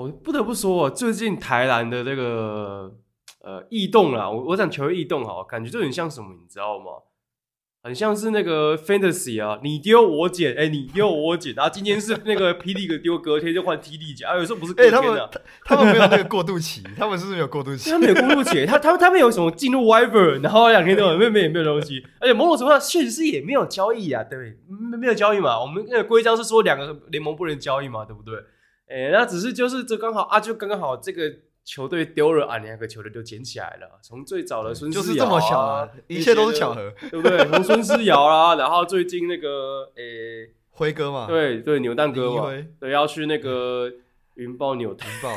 我不得不说，最近台篮的这个呃异动啦，我我想球异动哈，感觉就很像什么，你知道吗？很像是那个 fantasy 啊，你丢我捡，哎、欸，你丢我捡，然后今天是那个 P League 丢，隔天就换 T League 捡，啊，有时候不是隔天的、啊，哎、欸，他们没有那个过渡期，他们是不是没有过渡期？他们有过渡期，他他们他们有什么进入 Wyvern，然后两天都没有没有没有东西，而且某种程度上确实是也没有交易啊，对不对？没没有交易嘛，我们那个规章是说两个联盟不能交易嘛，对不对？哎、欸，那只是就是这刚好啊，就刚刚好这个。球队丢了啊，两个球队就捡起来了。从最早的孙思尧、啊、就是这么巧啊，一切都是巧合，对不对？从孙思尧啦，然后最近那个诶，辉、欸、哥嘛，对对，扭蛋哥嘛，对，要去那个云豹扭蛋豹。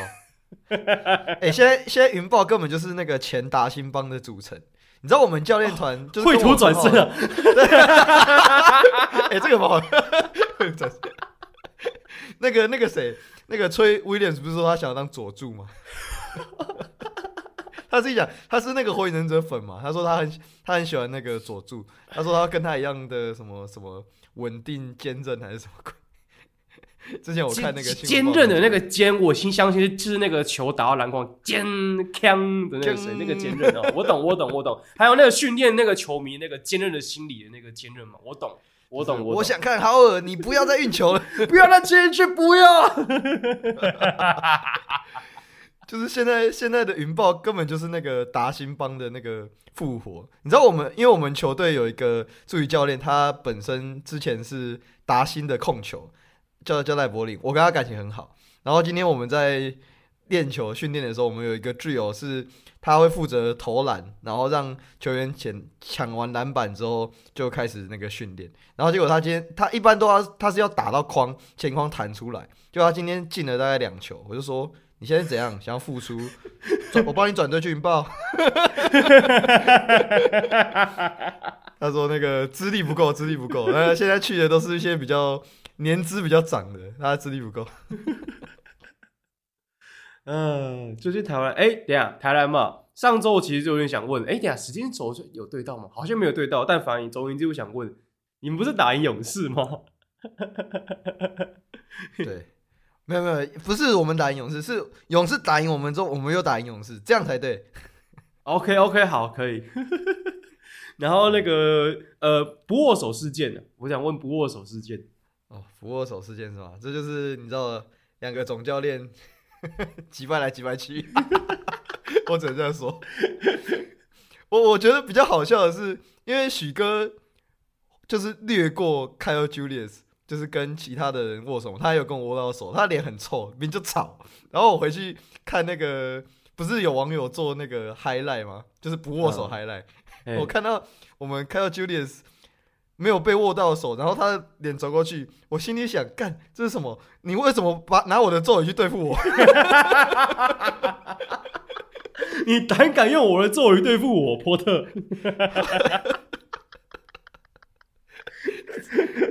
哎、欸，现在现在云豹根本就是那个前达兴帮的组成。你知道我们教练团就是绘图转身啊？哎、欸，这个不好。那个那个谁，那个崔威廉斯不是说他想要当佐助吗？他自己讲，他是那个火影忍者粉嘛。他说他很他很喜欢那个佐助。他说他跟他一样的什么什么稳定坚韧还是什么鬼？之前我看那个坚韧的那个坚，我心相信就是那个球打到篮筐坚锵的那个谁，那个坚韧哦。我懂我懂我懂。还有那个训练那个球迷那个坚韧的心理的那个坚韧嘛，我懂我懂我想看豪尔，你不要再运球了，不要再接进去，不要。就是现在，现在的云豹根本就是那个达兴帮的那个复活。你知道我们，因为我们球队有一个助理教练，他本身之前是达兴的控球，叫叫赖柏林，我跟他感情很好。然后今天我们在练球训练的时候，我们有一个队友是，他会负责投篮，然后让球员抢抢完篮板之后就开始那个训练。然后结果他今天他一般都要他是要打到框前框弹出来，就他今天进了大概两球，我就说。你现在怎样？想要复出？我帮你转队去云豹。他说那个资历不够，资历不够。那现在去的都是一些比较年资比较长的，他资历不够。嗯，最近台湾，哎、欸，等下台南嘛，上周其实就有点想问，哎、欸，等下时间轴有对到吗？好像没有对到，但反正总言之，我想问，你们不是打赢勇士吗？对。没有没有，不是我们打赢勇士，是勇士打赢我们之后，我们又打赢勇士，这样才对。OK OK，好，可以。然后那个呃，不握手事件呢？我想问不握手事件。哦，不握手事件是吧？这就是你知道，两个总教练 击败来击败去。我只能这样说。我我觉得比较好笑的是，因为许哥就是略过 Kyle Julius。就是跟其他的人握手，他有跟我握到手，他脸很臭，明明就吵。然后我回去看那个，不是有网友做那个 highlight 吗？就是不握手 highlight。嗯、我看到我们看到 Julius 没有被握到手，然后他的脸走过去，我心里想，干这是什么？你为什么把拿我的咒语去对付我？你胆敢用我的咒语对付我，波特？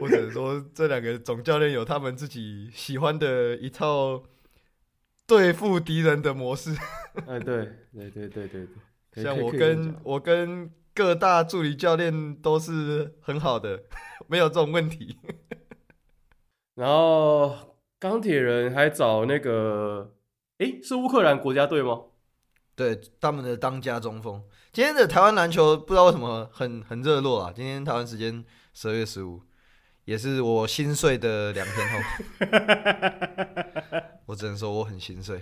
我只能说，这两个总教练有他们自己喜欢的一套对付敌人的模式。哎，对，对，对，对，对，对。像我跟我跟各大助理教练都是很好的，没有这种问题。然后钢铁人还找那个，诶，是乌克兰国家队吗？对，他们的当家中锋。今天的台湾篮球不知道为什么很很热络啊！今天台湾时间十二月十五。也是我心碎的两天后，我只能说我很心碎，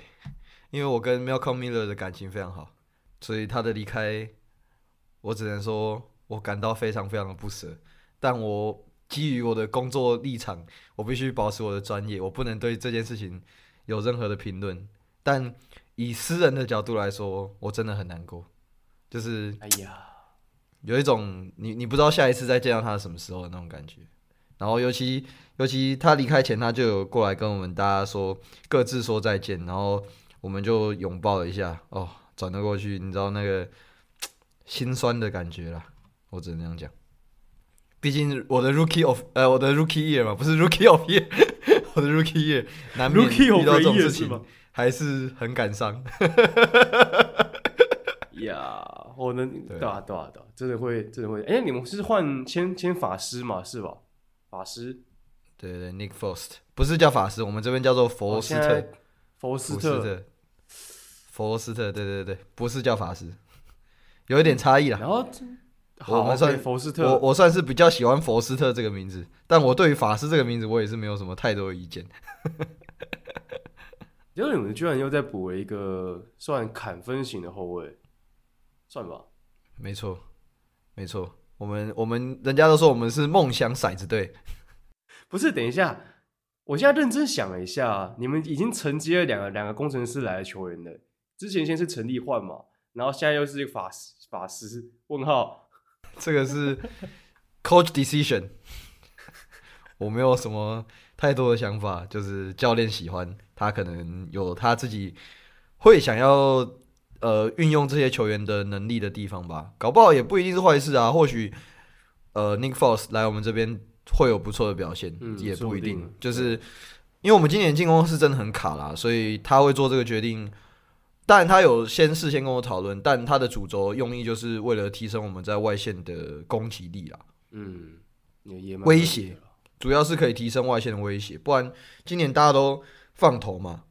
因为我跟 Malcolm Miller 的感情非常好，所以他的离开，我只能说我感到非常非常的不舍。但我基于我的工作立场，我必须保持我的专业，我不能对这件事情有任何的评论。但以私人的角度来说，我真的很难过，就是哎呀，有一种你你不知道下一次再见到他什么时候的那种感觉。然后尤其尤其他离开前，他就有过来跟我们大家说各自说再见，然后我们就拥抱了一下。哦，转了过去，你知道那个心酸的感觉啦，我只能这样讲。毕竟我的 rookie of 呃我的 rookie year 嘛，不是 rookie of year，我的 rookie year 难免遇到这种事情，还是很感伤。呀，我能对啊对啊对啊，真的会真的会。哎，你们是换签签法师嘛，是吧？法师，对对，Nick Forst 不是叫法师，我们这边叫做佛斯特。佛斯特，佛斯特，对对对，不是叫法师，有一点差异啦。然后我们算佛斯特，我我算是比较喜欢佛斯特这个名字，但我对于法师这个名字，我也是没有什么太多的意见。因为你们居然又在补了一个算砍分型的后卫，算吧。没错，没错，我们我们人家都说我们是梦想骰子队。不是，等一下，我现在认真想了一下，你们已经承接了两个两个工程师来的球员了。之前先是陈立焕嘛，然后现在又是一个法师法师？问号，这个是 coach decision，我没有什么太多的想法，就是教练喜欢。他可能有他自己会想要呃运用这些球员的能力的地方吧，搞不好也不一定是坏事啊。或许呃 Nick Foles 来我们这边会有不错的表现，嗯、也不一定。就是因为我们今年进攻是真的很卡啦，所以他会做这个决定。当然他有先事先跟我讨论，但他的主轴用意就是为了提升我们在外线的攻击力啦。嗯，威胁主要是可以提升外线的威胁，不然今年大家都。放投嘛？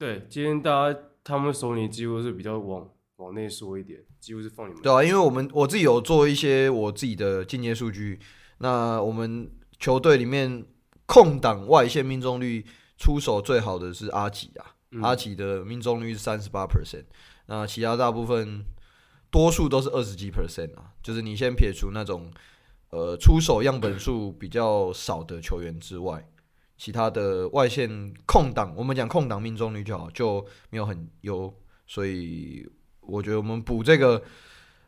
对，今天大家他们手里几乎是比较往往内缩一点，几乎是放你们。对啊，因为我们我自己有做一些我自己的进阶数据，那我们球队里面空档外线命中率出手最好的是阿吉啊，嗯、阿奇的命中率是三十八 percent，那其他大部分多数都是二十几 percent 啊，就是你先撇除那种呃出手样本数比较少的球员之外。其他的外线空档，我们讲空档命中率就好，就没有很优，所以我觉得我们补这个，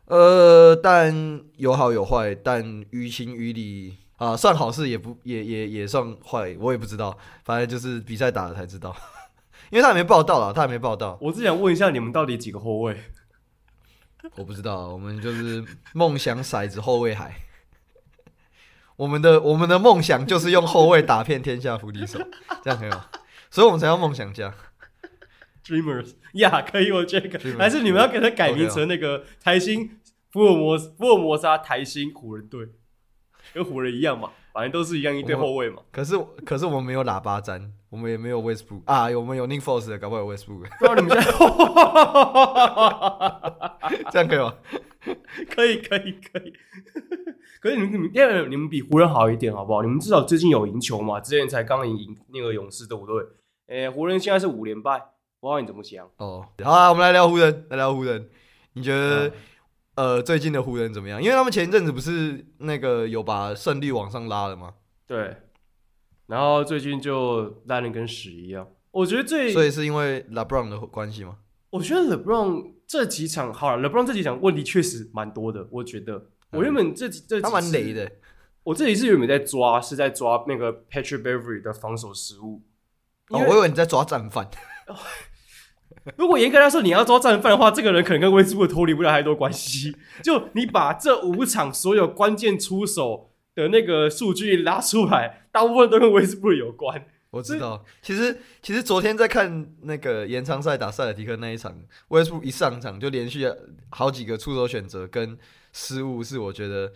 呃，但有好有坏，但于情于理啊，算好事也不也也也算坏，我也不知道，反正就是比赛打了才知道，因为他还没报道了，他还没报道。我只想问一下，你们到底几个后卫？我不知道，我们就是梦想骰子后卫海。我们的我们的梦想就是用后卫打遍天下无敌手，这样可以吗？所以我们才要梦想家，Dreamers 呀，可以，我觉得还是你们要给他改名成那个台新福尔摩斯福尔摩沙台新湖人队，跟湖人一样嘛，反正都是一样一对后卫嘛。可是可是我们没有喇叭粘，我们也没有 Westbrook 啊，我们有 Nick Foles 的，搞不好有 Westbrook。不知道你们现在 这样可以吗？可以可以可以。可 是你们你们第二你们比湖人好一点好不好？你们至少最近有赢球嘛？之前才刚赢赢那个勇士，对不对？诶，湖人现在是五连败，我不知道你怎么想？哦，好啊，我们来聊湖人，来聊湖人。你觉得、嗯、呃最近的湖人怎么样？因为他们前一阵子不是那个有把胜率往上拉了吗？对。然后最近就烂的跟屎一样。我觉得最所以是因为 LeBron 的关系吗？我觉得 LeBron 这几场好了，LeBron 这几场问题确实蛮多的，我觉得。我原本这这他蛮雷的，我这里是原本在抓，是在抓那个 Patrick Beverley 的防守失误。哦，我以为你在抓战犯。如果严格来说你要抓战犯的话，这个人可能跟威斯布鲁克脱离不了太多关系。就你把这五场所有关键出手的那个数据拉出来，大部分都跟威斯布鲁克有关。我知道，其实其实昨天在看那个延长赛打塞尔提克那一场，威斯布鲁克一上场就连续好几个出手选择跟。失误是我觉得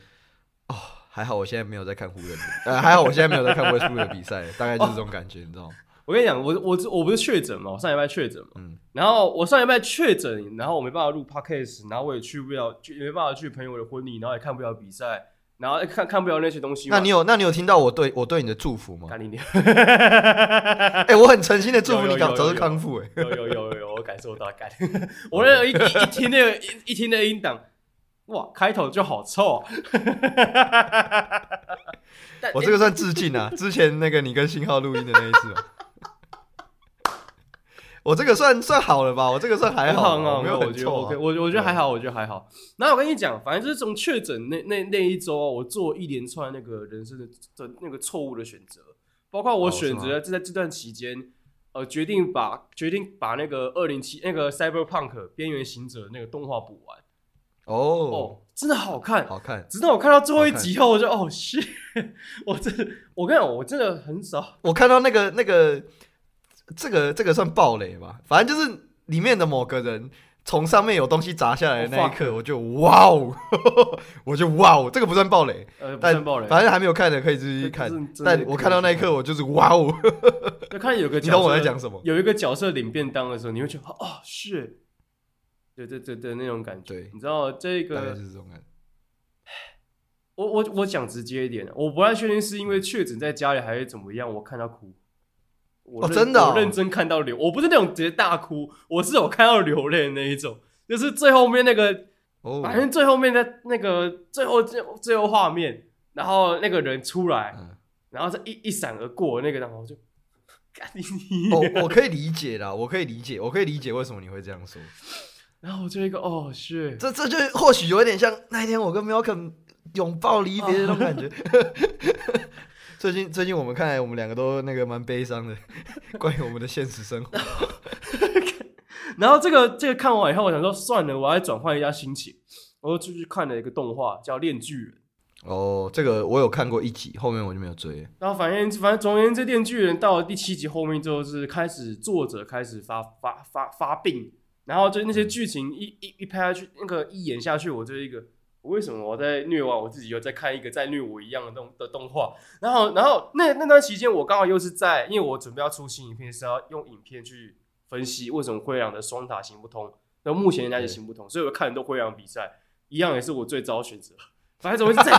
哦，还好我现在没有在看湖人，呃，还好我现在没有在看威斯布鲁克的比赛，大概就是这种感觉，哦、你知道吗？我跟你讲，我我我不是确诊嘛，我上礼拜确诊嘛，嗯，然后我上礼拜确诊，然后我没办法录 podcast，然后我也去不了，也没办法去朋友的婚礼，然后也看不了比赛，然后看看不了那些东西。那你有那你有听到我对我对你的祝福吗？哎、欸，我很诚心的祝福你早早日康复，哎，有有有有，有，我感受到感，我那一一一听那个一一听那个音档。哇，开头就好臭！我这个算致敬啊，之前那个你跟信号录音的那一次，我这个算算好了吧？我这个算还好，好，没有很臭，啊。我我觉得还好，我觉得还好。然后我跟你讲，反正就是从确诊那那那一周，我做一连串那个人生的的那个错误的选择，包括我选择就在这段期间，呃，决定把决定把那个二零七那个 Cyberpunk 边缘行者那个动画补完。哦哦，真的好看，好看！直到我看到最后一集后，我就哦，shit！我真的，我跟你讲，我真的很少。我看到那个那个，这个这个算暴雷吧？反正就是里面的某个人从上面有东西砸下来的那一刻，我就哇哦，我就哇哦，这个不算暴雷，呃，不算暴雷，反正还没有看的可以继续看。但我看到那一刻，我就是哇哦，就看有个，你懂我在讲什么？有一个角色领便当的时候，你会觉得哦，是，对对对对，那种感觉。对，你知道这个？大概是这种感觉。我我我讲直接一点，我不太确定是因为确诊在家里还是怎么样，我看到哭。我哦，真的、哦，我认真看到流，我不是那种直接大哭，我是有看到流泪的那一种，就是最后面那个，哦，反正最后面的那个最后最最后画面，然后那个人出来，嗯、然后是一一闪而过那个，然后我就，我我可以理解啦，我可以理解，我可以理解为什么你会这样说，然后我就一个哦，是，这这就或许有一点像那一天我跟 Malcolm 拥抱离别的那种感觉。哦最近最近我们看来，我们两个都那个蛮悲伤的，关于我们的现实生活。然后这个这个看完以后，我想说算了，我要转换一下心情，我又继续看了一个动画叫《炼巨人》。哦，这个我有看过一集，后面我就没有追。然后反正反正总而言之，《炼巨人》到了第七集后面之后，是开始作者开始发发发发病，然后就那些剧情一一一拍下去，那个一演下去，我就一个。为什么我在虐完我自己，又在看一个在虐我一样的动的动画？然后，然后那那段期间，我刚好又是在，因为我准备要出新影片，是要用影片去分析为什么灰狼的双塔行不通。那目前人家就行不通，所以我看很多灰狼比赛，一样也是我最糟的选择。反正怎么会在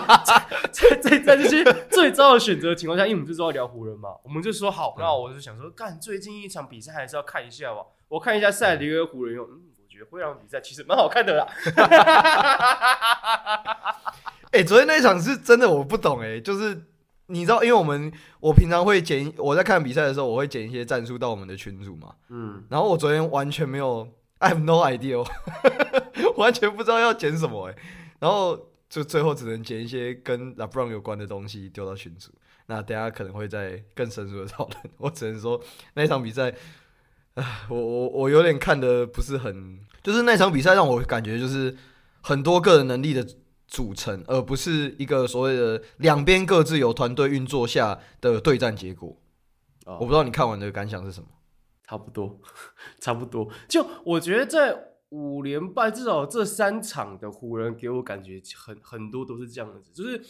在在在这些最糟的选择的情况下，因为我们就知道聊湖人嘛，我们就说好，那我就想说，干最近一场比赛还是要看一下吧。我看一下赛迪跟湖人用。嗯灰狼比赛其实蛮好看的啦。哎、欸，昨天那一场是真的，我不懂哎、欸，就是你知道，因为我们我平常会剪，我在看比赛的时候，我会剪一些战术到我们的群组嘛。嗯。然后我昨天完全没有，I have no idea，完全不知道要剪什么哎、欸。然后就最后只能剪一些跟 LeBron 有关的东西丢到群组。那等下可能会在更深入的讨论。我只能说那一场比赛。我我我有点看的不是很，就是那场比赛让我感觉就是很多个人能力的组成，而不是一个所谓的两边各自有团队运作下的对战结果。哦，我不知道你看完的感想是什么？差不多，差不多。就我觉得在五连败，至少这三场的湖人给我感觉很很多都是这样子，就是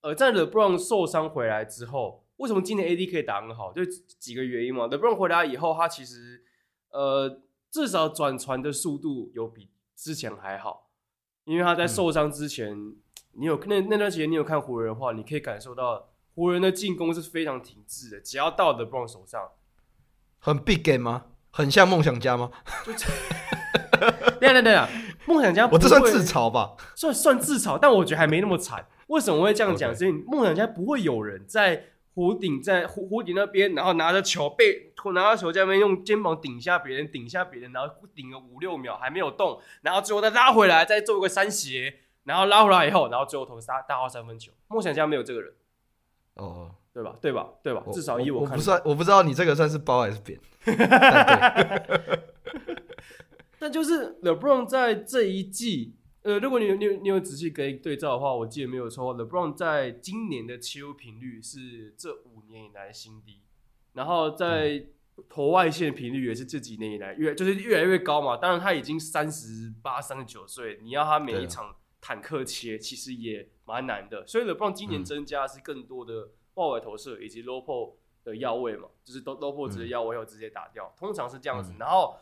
呃，在 LeBron 受伤回来之后。为什么今年 AD 可以打很好？就几个原因嘛。LeBron 回来以后，他其实呃至少转传的速度有比之前还好，因为他在受伤之前，嗯、你有那那段时间你有看湖人的话，你可以感受到湖人的进攻是非常停滞的。只要到 LeBron 手上，很 big game 吗？很像梦想家吗？对对对啊，梦想家，我这算自嘲吧？算算自嘲，但我觉得还没那么惨。为什么会这样讲？是因为梦想家不会有人在。弧顶在弧弧顶那边，然后拿着球背，拿着球在那边用肩膀顶下别人，顶下别人，然后顶个五六秒还没有动，然后最后再拉回来，再做一个三斜，然后拉回来以后，然后最后投杀大号三分球。梦想家没有这个人，哦，对吧？对吧？对吧？至少以我看，我不算，我不知道你这个算是包还是扁。但就是 LeBron 在这一季。呃，如果你有你有你有仔细可以对照的话，我记得没有错，LeBron 在今年的切入频率是这五年以来的新低，然后在投外线频率也是这几年以来越就是越来越高嘛。当然他已经三十八、三十九岁，你要他每一场坦克切，其实也蛮难的。所以 LeBron 今年增加是更多的外围投射以及 low post 的要位嘛，就是 low post 直接要位要直接打掉，通常是这样子。然后。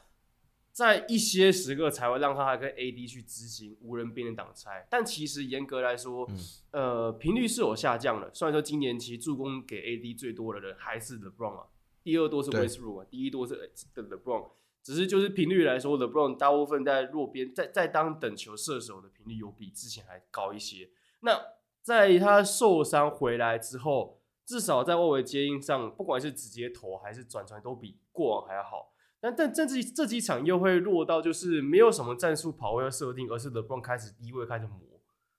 在一些时刻才会让他还跟 AD 去执行无人边的挡拆，但其实严格来说，嗯、呃，频率是有下降的。虽然说今年其实助攻给 AD 最多的人还是 LeBron 啊，第二多是 Westbrook 啊，第一多是的 LeBron，只是就是频率来说，LeBron 大部分在弱边，在在当等球射手的频率有比之前还高一些。那在他受伤回来之后，至少在外围接应上，不管是直接投还是转传，都比过往还要好。但但这几这几场又会落到就是没有什么战术跑位的设定，而是 LeBron 开始低位开始磨，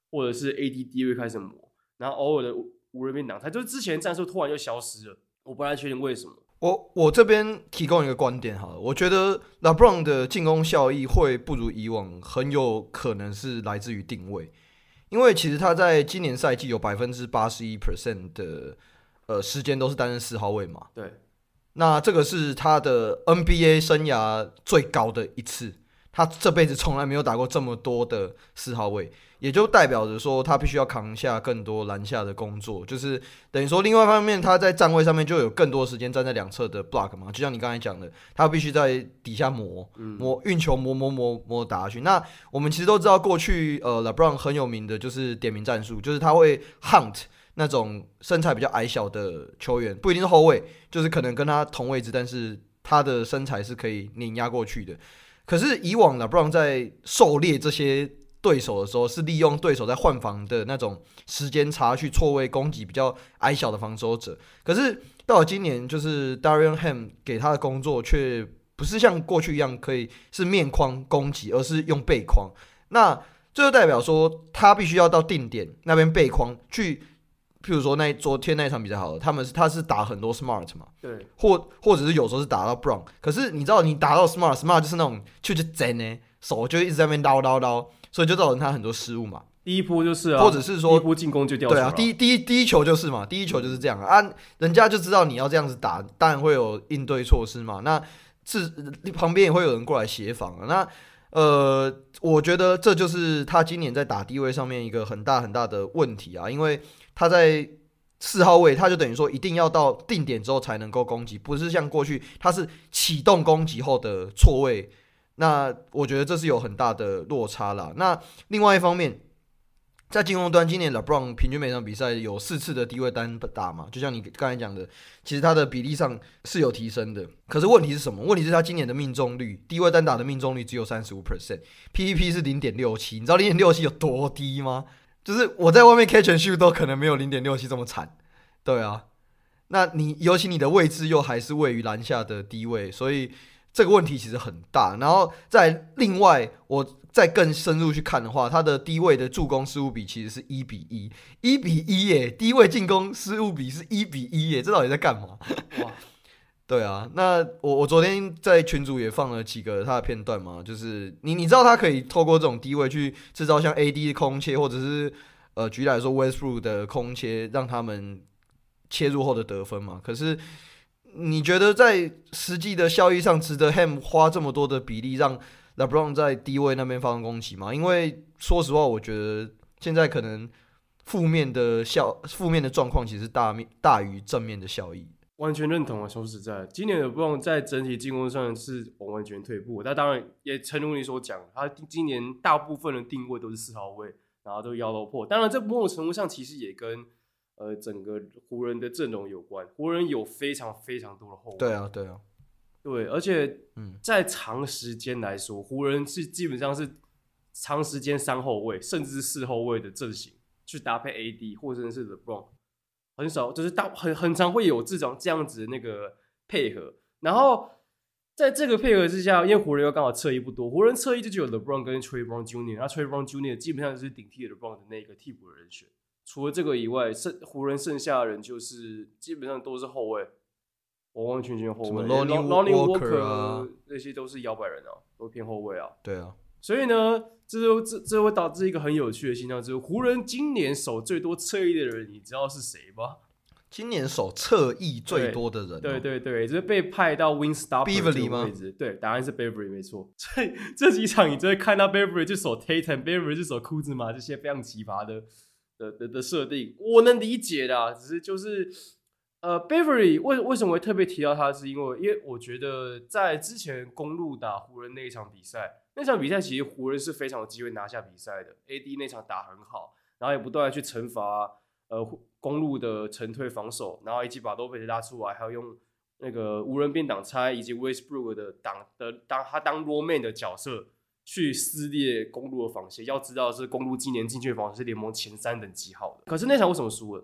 或者是 AD 低位开始磨，然后偶尔的无人边挡他，就是之前战术突然就消失了，我不太确定为什么。我我这边提供一个观点好了，我觉得 LeBron 的进攻效益会不如以往，很有可能是来自于定位，因为其实他在今年赛季有百分之八十一 percent 的呃时间都是担任四号位嘛，对。那这个是他的 NBA 生涯最高的一次，他这辈子从来没有打过这么多的四号位，也就代表着说他必须要扛下更多篮下的工作，就是等于说另外一方面他在站位上面就有更多时间站在两侧的 block 嘛，就像你刚才讲的，他必须在底下磨磨运球磨磨磨磨打下去。那我们其实都知道过去呃 LeBron 很有名的就是点名战术，就是他会 hunt 那种身材比较矮小的球员，不一定是后卫，就是可能跟他同位置，但是他的身材是可以碾压过去的。可是以往呢，LeBron 在狩猎这些对手的时候，是利用对手在换防的那种时间差去错位攻击比较矮小的防守者。可是到了今年，就是 Darvin Ham 给他的工作却不是像过去一样可以是面框攻击，而是用背框。那这就代表说，他必须要到定点那边背框去。譬如说那昨天那一场比赛好了，他们是他是打很多 smart 嘛，对，或或者是有时候是打到 brown，可是你知道你打到 smart，smart 就是那种就就真呢，手就一直在那边叨叨叨，所以就造成他很多失误嘛。第一波就是啊，或者是说第一波进攻就掉球。对啊，第一第一第一球就是嘛，第一球就是这样啊，啊人家就知道你要这样子打，当然会有应对措施嘛。那是旁边也会有人过来协防啊。那呃，我觉得这就是他今年在打低位上面一个很大很大的问题啊，因为。他在四号位，他就等于说一定要到定点之后才能够攻击，不是像过去他是启动攻击后的错位。那我觉得这是有很大的落差啦。那另外一方面，在进攻端，今年 LeBron 平均每场比赛有四次的低位单打嘛，就像你刚才讲的，其实他的比例上是有提升的。可是问题是什么？问题是他今年的命中率，低位单打的命中率只有三十五 percent，PPP 是零点六七，你知道零点六七有多低吗？就是我在外面 catch and shoot 都可能没有零点六七这么惨，对啊，那你尤其你的位置又还是位于篮下的低位，所以这个问题其实很大。然后在另外，我再更深入去看的话，他的低位的助攻失误比其实是一比一，一比一耶，低位进攻失误比是一比一耶，这到底在干嘛？哇！对啊，那我我昨天在群组也放了几个他的片段嘛，就是你你知道他可以透过这种低位去制造像 AD 的空切，或者是呃举例来说 Westbrook 的空切，让他们切入后的得分嘛。可是你觉得在实际的效益上，值得 Ham 花这么多的比例让 LeBron 在低位那边发动攻击吗？因为说实话，我觉得现在可能负面的效负面的状况其实大面大于正面的效益。完全认同啊！说实在，今年的布朗在整体进攻上是完完全退步。那当然也诚如你所讲，他今年大部分的定位都是四号位，然后都腰都破。当然，这某种程度上其实也跟呃整个湖人的阵容有关。湖人有非常非常多的后卫。对啊，对啊，对，而且嗯在长时间来说，湖人是基本上是长时间三后卫，甚至是四后卫的阵型去搭配 AD 或者是 LeBron。很少，就是大很很常会有这种这样子的那个配合，然后在这个配合之下，因为湖人又刚好侧翼不多，湖人侧翼就只有 LeBron 跟 Trey Brown Jr.，那 Trey Brown Jr. 基本上就是顶替 LeBron 的那个替补的人选。除了这个以外，剩湖人剩下的人就是基本上都是后卫，完完全全后卫。Lonnie Walker 那些都是摇摆人啊，都偏后卫啊。对啊。所以呢，这就这这会导致一个很有趣的现象，就是湖人今年守最多侧翼的人，你知道是谁吗？今年守侧翼最多的人，喔，对对对，就是被派到 Wing Stopper 这个位置。对，答案是 Beverley 没错。所以这几场你就会看到 Beverley 就守 Tatum，Beverley 就守库兹马这些非常奇葩的的的的设定，我能理解的，只是就是呃，Beverly 为为什么会特别提到他，是因为因为我觉得在之前公路打湖人那一场比赛。那场比赛其实湖人是非常有机会拿下比赛的，AD 那场打很好，然后也不断的去惩罚呃公路的沉退防守，然后以及把洛佩兹拉出来，还有用那个无人边挡拆以及 Westbrook 的挡的当他当 Roman 的角色去撕裂公路的防线。要知道是公路今年禁区防守是联盟前三等级好的，可是那场为什么输了？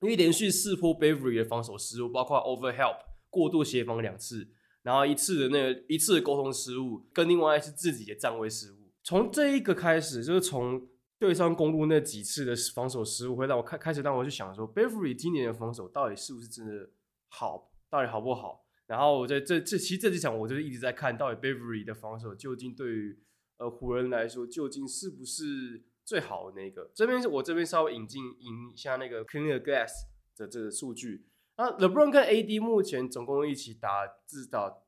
因为连续四波 Beverly 的防守失误，包括 overhelp 过度协防两次。然后一次的那个一次的沟通失误，跟另外一次自己的站位失误，从这一个开始，就是从对上公路那几次的防守失误，会让我开开始让我去想说，Beverly 今年的防守到底是不是真的好，到底好不好？然后我在这这其实这几场我就是一直在看到底 Beverly 的防守究竟对于呃湖人来说究竟是不是最好的那个？这边是我这边稍微引进引一下那个 Clean Glass 的这个数据。那，LeBron 跟 AD 目前总共一起打至少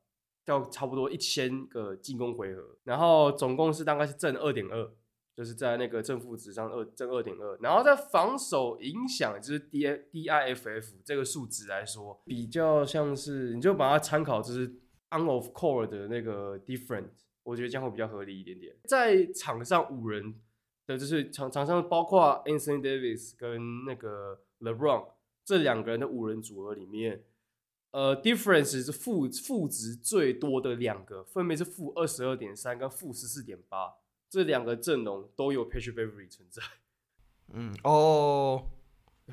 要差不多一千个进攻回合，然后总共是大概是正二点二，就是在那个正负值上二正二点二，然后在防守影响就是 D D I F F 这个数值来说，比较像是你就把它参考就是 on of Core 的那个 different，我觉得这样会比较合理一点点。在场上五人的就是场场上包括 Anthony Davis 跟那个 LeBron 这两个人的五人组合里面。呃，difference 是负负值最多的两个，分别是负二十二点三跟负十四点八，这两个阵容都有 Patrick Beverley 存在。嗯，哦，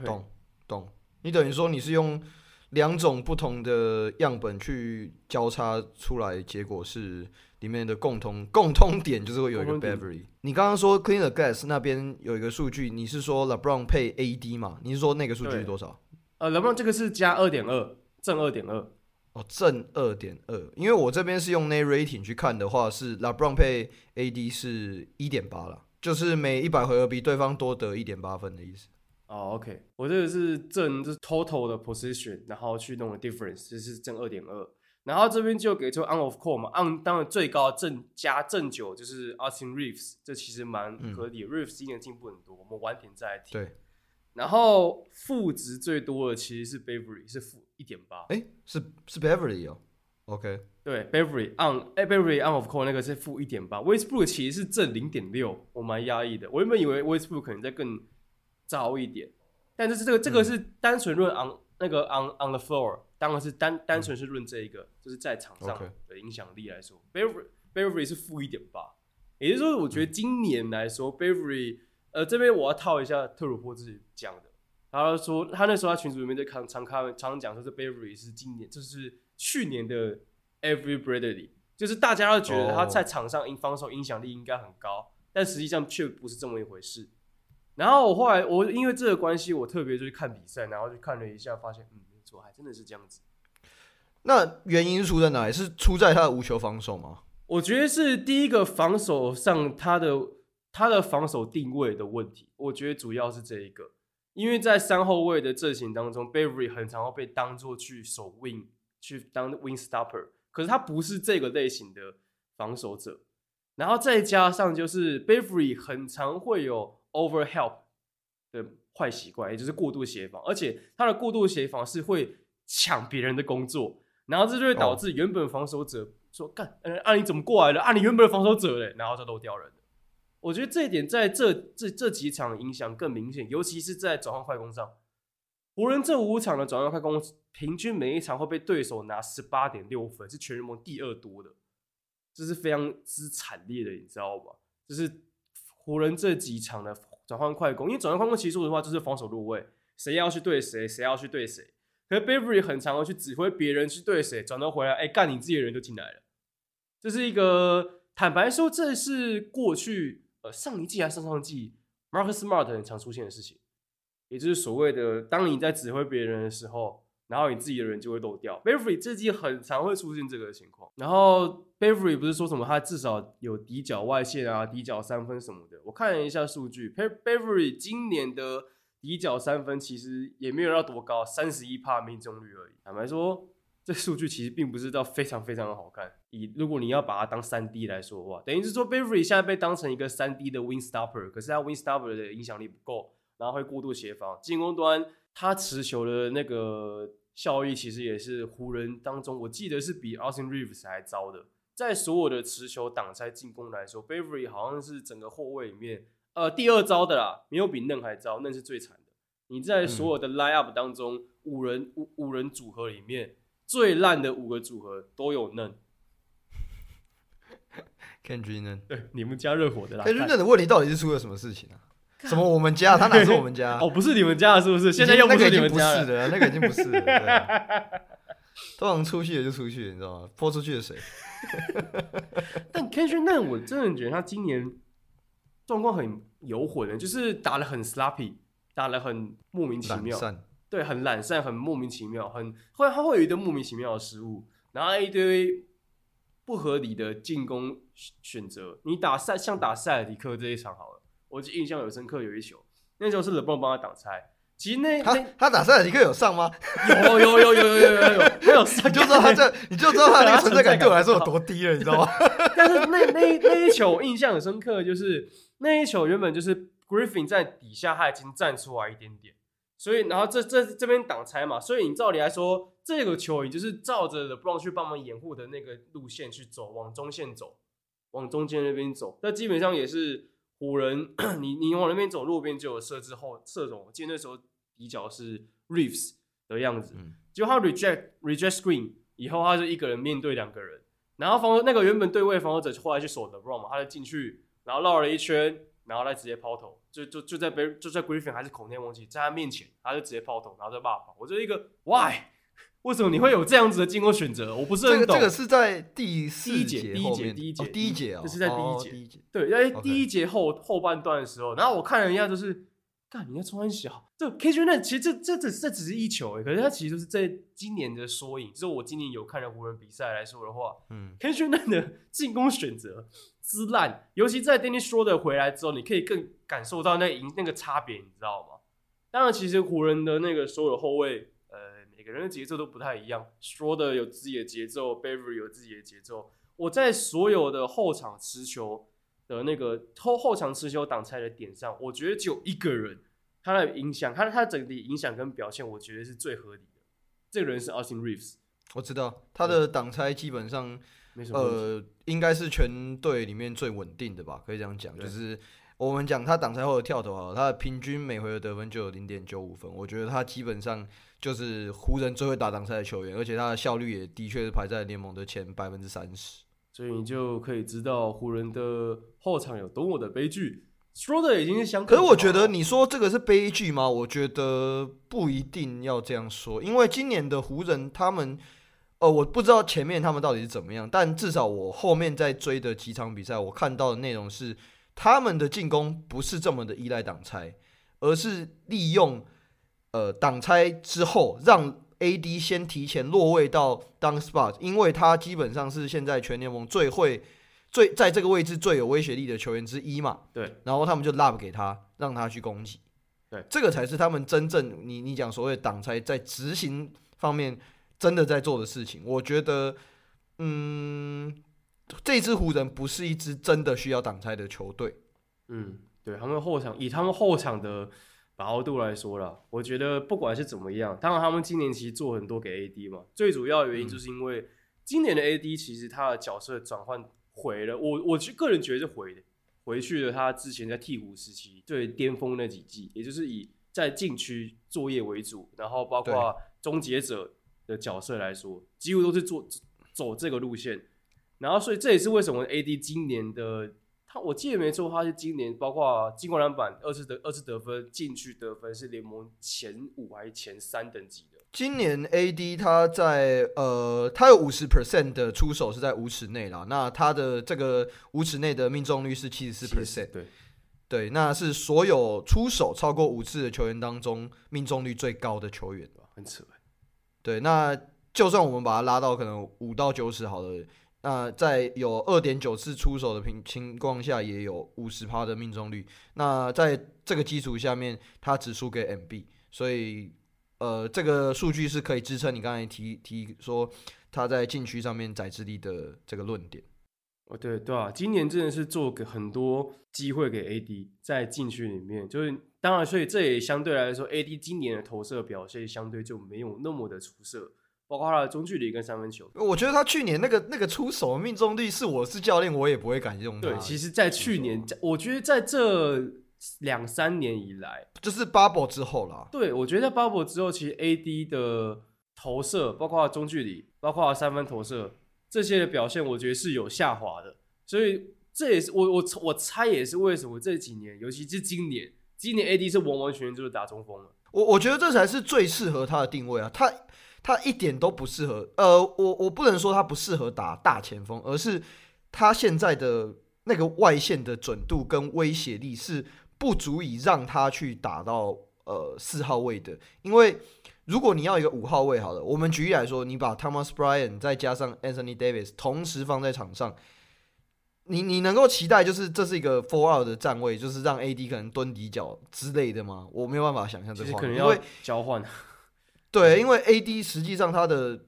懂懂。你等于说你是用两种不同的样本去交叉出来，结果是里面的共同共通点就是会有一个 Beverley。你刚刚说 Clean the Glass 那边有一个数据，你是说 LeBron 配 AD 嘛？你是说那个数据是多少？呃，LeBron 这个是加二点二。正二点二哦，正二点二，因为我这边是用 net rating 去看的话，是 LeBron 配 AD 是一点八了，就是每一百回合比对方多得一点八分的意思。哦，OK，我这个是正，就是 total 的 position，然后去弄的 difference，就是正二点二，然后这边就给出 on of call 嘛，on 当然最高正加正九就是 Austin Reeves，这其实蛮合理 Reeves 今年进步很多，我们晚点再提。对。然后负值最多的其实是 Beverley，是负一点八。哎，是是 Beverley 哦。OK，对，Beverley on，哎，Beverley on of call 那个是负一点八。Westbrook 其实是正零点六，我蛮压抑的。我原本以为 Westbrook 可能再更糟一点，但是这个这个是单纯论 on、嗯、那个 on on the floor，当然是单单纯是论这一个，嗯、就是在场上的影响力来说 Beverley 是负一点八。也就是说，我觉得今年来说，Beverley。呃，这边我要套一下特鲁波自己讲的，他说他那时候他群组里面就常常开常常讲说，这 Beverley 是今年就是去年的 Every Bradley，就是大家都觉得他在场上因防守影响力应该很高，oh. 但实际上却不是这么一回事。然后我后来我因为这个关系，我特别就去看比赛，然后就看了一下，发现嗯，还真的是这样子。那原因出在哪里？是出在他的无球防守吗？我觉得是第一个防守上他的。他的防守定位的问题，我觉得主要是这一个，因为在三后卫的阵型当中，Beverley 很常会被当做去守 wing，去当 wing stopper，可是他不是这个类型的防守者。然后再加上就是 Beverley 很常会有 over help 的坏习惯，也就是过度协防，而且他的过度协防是会抢别人的工作，然后这就会导致原本防守者说干，呃，啊你怎么过来了？啊你原本的防守者嘞，然后就都掉人。我觉得这一点在这这这几场影响更明显，尤其是在转换快攻上。湖人这五场的转换快攻，平均每一场会被对手拿十八点六分，是全联盟第二多的，这是非常之惨烈的，你知道吧？就是湖人这几场的转换快攻，因为转换快攻其实说实话就是防守入位，谁要去对谁，谁要去对谁。可是 Beverly 很常会去指挥别人去对谁，转头回来，哎，干你自己的人就进来了。这是一个坦白说，这是过去。呃，上一季还是上上季，Marcus Smart 很常出现的事情，也就是所谓的，当你在指挥别人的时候，然后你自己的人就会漏掉。Beverly 这季很常会出现这个情况。然后 Beverly 不是说什么他至少有底角外线啊、底角三分什么的。我看了一下数据，Beverley 今年的底角三分其实也没有到多高，三十一趴命中率而已。坦白说。这数据其实并不是到非常非常的好看。以如果你要把它当三 D 来说的话，等于是说 Beverly 现在被当成一个三 D 的 Win Stopper，可是他 Win Stopper 的影响力不够，然后会过度协防。进攻端他持球的那个效益其实也是湖人当中，我记得是比 Austin Reeves 还糟的。在所有的持球挡拆进攻来说，Beverley 好像是整个后卫里面呃第二招的啦，没有比嫩还糟，嫩是最惨的。你在所有的 Line Up 当中，嗯、五人五五人组合里面。最烂的五个组合都有嫩，Kendrick 嫩，对，你们家热火的啦。Kendrick 嫩的问题到底是出了什么事情啊？什么我们家？他哪是我们家？哦，不是你们家的，是不是？现在又不是你们家的，那个已经不是了。通常出去的就出去，你知道吗？泼出去的水。但 Kendrick 嫩，我真的觉得他今年状况很游魂的，就是打的很 sloppy，打的很莫名其妙。对，很懒散，很莫名其妙，很会他会有一堆莫名其妙的失误，然后一堆不合理的进攻选择。你打赛像打塞尔迪克这一场好了，我就印象有深刻，有一球，那时候是 LeBron 帮他挡拆，其实那他那他打塞尔提克有上吗？有有有有有有有有，他有上，你就知道他这，你就知道他那个存在感对我来说有多低了，你知道吗？但是那那那一球我印象很深刻，就是那一球原本就是 Griffin 在底下，他已经站出来一点点，所以然后这这这边挡拆嘛，所以你照理来说，这个球也就是照着 LeBron 去帮忙掩护的那个路线去走，往中线走，往中间那边走，那基本上也是湖人，你你往那边走，路边就有设置后射中，我记得那时候底角是 Reeves 的样子，就、嗯、他 reject reject screen 以后，他就一个人面对两个人。然后防那个原本对位防守者后来去守 LeBron 嘛，他就进去，然后绕了一圈，然后再直接抛投，就就就在被就在 Griffin 还是孔天忘记在他面前，他就直接抛投，然后再骂跑。我就一个 Why？为什么你会有这样子的进攻选择？我不是很懂。这个这个是在第四节第一节第一节第一节啊，这是在第一节、哦、第一节对，因为第一节后后半段的时候，然后我看了一下就是。干你在冲三小，这 KJ 那其实这这这这只是一球诶，可是他其实是在今年的缩影。就是我今年有看了湖人比赛来说的话，嗯，KJ 那的进攻选择之烂，尤其在 Dennis Schroeder 回来之后，你可以更感受到那赢那个差别，你知道吗？当然，其实湖人的那个所有的后卫，呃，每个人的节奏都不太一样。Schroeder 有自己的节奏，Beverley 有自己的节奏。我在所有的后场持球的那个后后场持球挡拆的点上，我觉得只有一个人，他的影响，他他整体影响跟表现，我觉得是最合理的。这个人是 Austin Reeves，我知道他的挡拆基本上，呃，应该是全队里面最稳定的吧，可以这样讲。就是我们讲他挡拆后的跳投啊，他的平均每回合得分就有零点九五分，我觉得他基本上就是湖人最会打挡拆的球员，而且他的效率也的确是排在联盟的前百分之三十。所以你就可以知道湖人的后场有多么的悲剧。说的已经是相，可是我觉得你说这个是悲剧吗？我觉得不一定要这样说，因为今年的湖人他们，呃，我不知道前面他们到底是怎么样，但至少我后面在追的几场比赛，我看到的内容是他们的进攻不是这么的依赖挡拆，而是利用呃挡拆之后让。AD 先提前落位到当 spot，因为他基本上是现在全联盟最会、最在这个位置最有威胁力的球员之一嘛。对。然后他们就 lob 给他，让他去攻击。对。这个才是他们真正你你讲所谓挡拆在执行方面真的在做的事情。我觉得，嗯，这支湖人不是一支真的需要挡拆的球队。嗯，对他们后场以他们后场的。把握度来说了，我觉得不管是怎么样，当然他们今年其实做很多给 AD 嘛，最主要的原因就是因为今年的 AD 其实他的角色转换回了，我我个人觉得是回的，回去了他之前在鹈鹕时期最巅峰那几季，也就是以在禁区作业为主，然后包括终结者的角色来说，几乎都是做走这个路线，然后所以这也是为什么 AD 今年的。他我记得没错，他是今年包括进攻篮板、二次得二次得分、禁区得分是联盟前五还是前三等级的。今年 AD 他在呃，他有五十 percent 的出手是在五尺内啦，那他的这个五尺内的命中率是七十四 percent，对对，那是所有出手超过五次的球员当中命中率最高的球员，很扯。对，那就算我们把他拉到可能五到九十好了。那在有二点九次出手的情情况下，也有五十趴的命中率。那在这个基础下面，他只输给 MB，所以呃，这个数据是可以支撑你刚才提提说他在禁区上面宰制力的这个论点。哦，对对啊，今年真的是做给很多机会给 AD 在禁区里面，就是当然，所以这也相对来说，AD 今年的投射表现相对就没有那么的出色。包括他的中距离跟三分球，我觉得他去年那个那个出手的命中率是我是教练我也不会敢用的。对，其实，在去年，我觉得在这两三年以来，就是 bubble 之后啦。对，我觉得在 bubble 之后，其实 AD 的投射，包括中距离，包括三分投射这些的表现，我觉得是有下滑的。所以这也是我我我猜也是为什么这几年，尤其是今年，今年 AD 是完完全全就是打中锋了。我我觉得这才是最适合他的定位啊，他。他一点都不适合，呃，我我不能说他不适合打大前锋，而是他现在的那个外线的准度跟威胁力是不足以让他去打到呃四号位的。因为如果你要一个五号位，好了，我们举例来说，你把 Thomas Bryant 再加上 Anthony Davis 同时放在场上，你你能够期待就是这是一个 four out 的站位，就是让 AD 可能蹲底角之类的吗？我没有办法想象这个，因为交换。对，因为 AD 实际上他的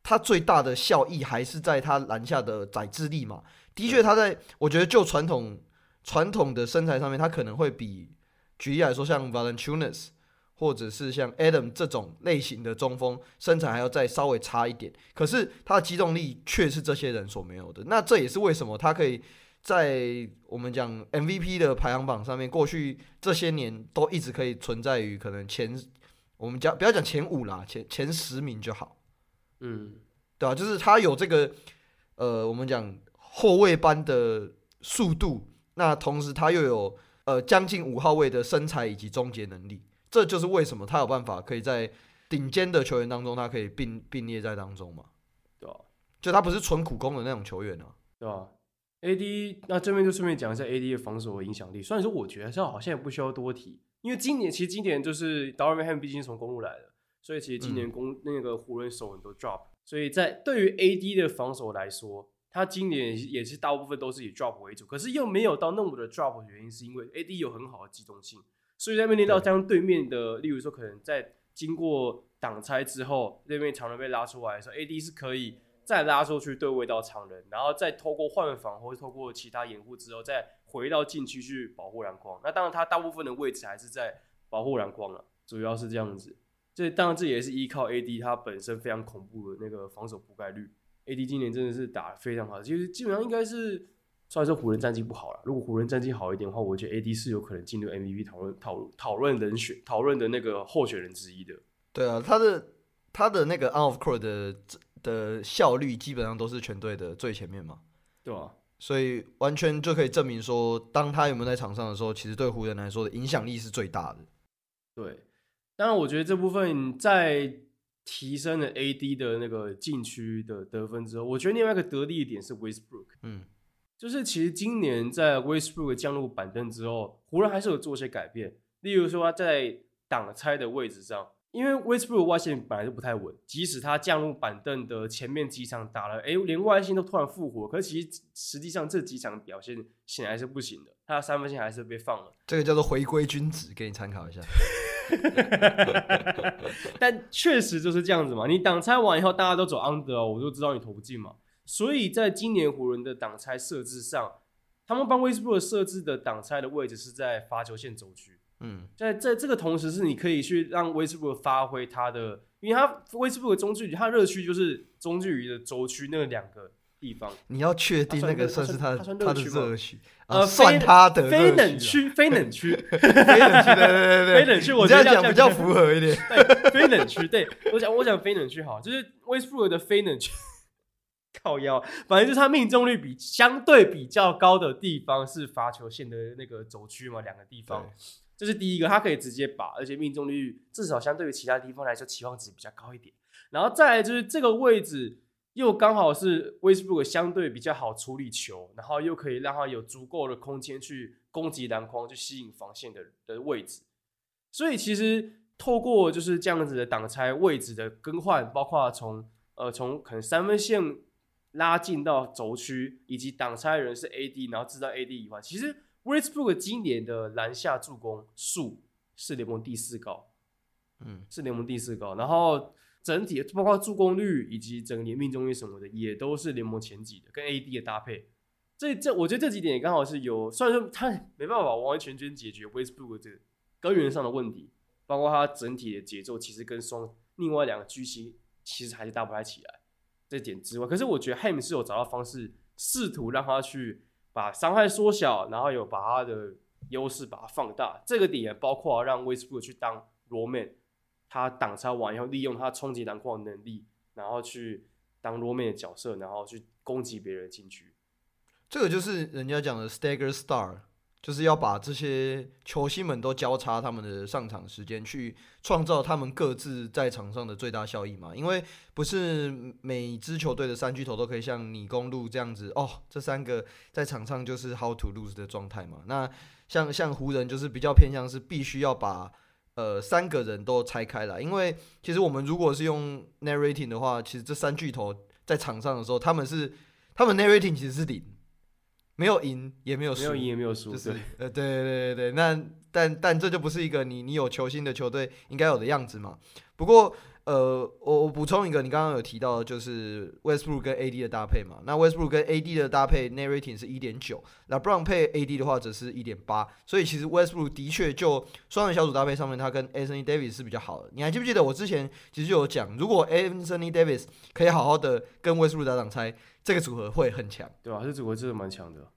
他最大的效益还是在他篮下的载制力嘛。的确，他在我觉得就传统传统的身材上面，他可能会比举例来说，像 Valentunas 或者是像 Adam 这种类型的中锋身材还要再稍微差一点，可是他的机动力却是这些人所没有的。那这也是为什么他可以在我们讲 MVP 的排行榜上面，过去这些年都一直可以存在于可能前，我们讲不要讲前五啦，前前十名就好。嗯，对啊，就是他有这个呃，我们讲后卫般的速度，那同时他又有呃将近五号位的身材以及终结能力。这就是为什么他有办法可以在顶尖的球员当中，他可以并并列在当中嘛？对啊，就他不是纯苦攻的那种球员啊，对吧？AD，那这边就顺便讲一下 AD 的防守和影响力。虽然说我觉得这好像也不需要多提，因为今年其实今年就是 Darvin Ham 毕竟从公路来的，所以其实今年公、嗯、那个湖人守很多 drop，所以在对于 AD 的防守来说，他今年也是大部分都是以 drop 为主，可是又没有到那么的 drop 的原因，是因为 AD 有很好的机动性。所以在面临到将对面的，例如说可能在经过挡拆之后，对面长人被拉出来的时候，AD 是可以再拉出去对位到常人，然后再透过换防或者透过其他掩护之后，再回到禁区去保护篮筐。那当然，他大部分的位置还是在保护篮筐了，主要是这样子。这当然这也是依靠 AD 他本身非常恐怖的那个防守覆盖率。AD 今年真的是打得非常好，其实基本上应该是。虽然说湖人战绩不好了，如果湖人战绩好一点的话，我觉得 AD 是有可能进入 MVP 讨论讨讨论人选讨论的那个候选人之一的。对啊，他的他的那个 on off court 的的效率基本上都是全队的最前面嘛，对啊，所以完全就可以证明说，当他有没有在场上的时候，其实对湖人来说的影响力是最大的。对，当然我觉得这部分在提升了 AD 的那个禁区的得分之后，我觉得另外一个得力的点是 Westbrook，嗯。就是其实今年在 Westbrook 降入板凳之后，湖人还是有做些改变。例如说他在挡拆的位置上，因为 Westbrook 外线本来就不太稳，即使他降入板凳的前面几场打了，哎，连外线都突然复活，可是其实实际上这几场表现显然是不行的，他的三分线还是被放了。这个叫做回归均值，给你参考一下。但确实就是这样子嘛，你挡拆完以后，大家都走 under，我就知道你投不进嘛。所以在今年湖人的挡拆设置上，他们帮 Westbrook 设置的挡拆的位置是在罚球线轴区。嗯，在在这个同时是你可以去让威斯布鲁克发挥他的，因为他威斯布鲁克中距离，他热区就是中距离的轴区那两个地方。你要确定那个算是他的他的热区，呃，算他的非冷区，非冷区，非冷区，对对对，非冷区，我这样讲比较符合一点。对，非冷区，对我讲我讲非冷区好，就是威斯布鲁克的非冷区。靠腰，反正就是他命中率比相对比较高的地方是罚球线的那个轴区嘛，两个地方，这是第一个，他可以直接把，而且命中率至少相对于其他地方来说期望值比较高一点。然后再来就是这个位置又刚好是 Westbrook 相对比较好处理球，然后又可以让他有足够的空间去攻击篮筐，去吸引防线的的位置。所以其实透过就是这样子的挡拆位置的更换，包括从呃从可能三分线。拉近到轴区，以及挡拆人是 AD，然后制造 AD 以外，其实 Westbrook 今年的篮下助攻数是联盟第四高，嗯，是联盟第四高。然后整体包括助攻率以及整年命中率什么的，也都是联盟前几的，跟 AD 的搭配。这这，我觉得这几点也刚好是有，虽然说他没办法完完全全解决 Westbrook 这个根源上的问题，包括他整体的节奏其实跟双另外两个巨星其实还是搭不太起来。这点之外，可是我觉得 Ham 是有找到方式，试图让他去把伤害缩小，然后有把他的优势把它放大。这个点也包括让 Westbrook 去当 Roman，他挡拆完以后利用他冲击篮筐的能力，然后去当 Roman 的角色，然后去攻击别人进去。这个就是人家讲的 stagger star。就是要把这些球星们都交叉他们的上场时间，去创造他们各自在场上的最大效益嘛。因为不是每支球队的三巨头都可以像你公鹿这样子哦，这三个在场上就是 how to lose 的状态嘛。那像像湖人就是比较偏向是必须要把呃三个人都拆开来，因为其实我们如果是用 narrating 的话，其实这三巨头在场上的时候，他们是他们 narrating 其实是零。没有赢也没有输，没有赢也没有输，就是对呃，对对对对，那但但这就不是一个你你有球星的球队应该有的样子嘛。不过呃，我我补充一个，你刚刚有提到的就是 Westbrook 跟 AD 的搭配嘛。那 Westbrook 跟 AD 的搭配，Narrating 是一点九，那 LeBron 配 AD 的话则是一点八。所以其实 Westbrook 的确就双人小组搭配上面，他跟 Anthony Davis 是比较好的。你还记不记得我之前其实就有讲，如果 Anthony Davis 可以好好的跟 Westbrook 打挡拆，这个组合会很强，对吧、啊？这组合真的蛮强的，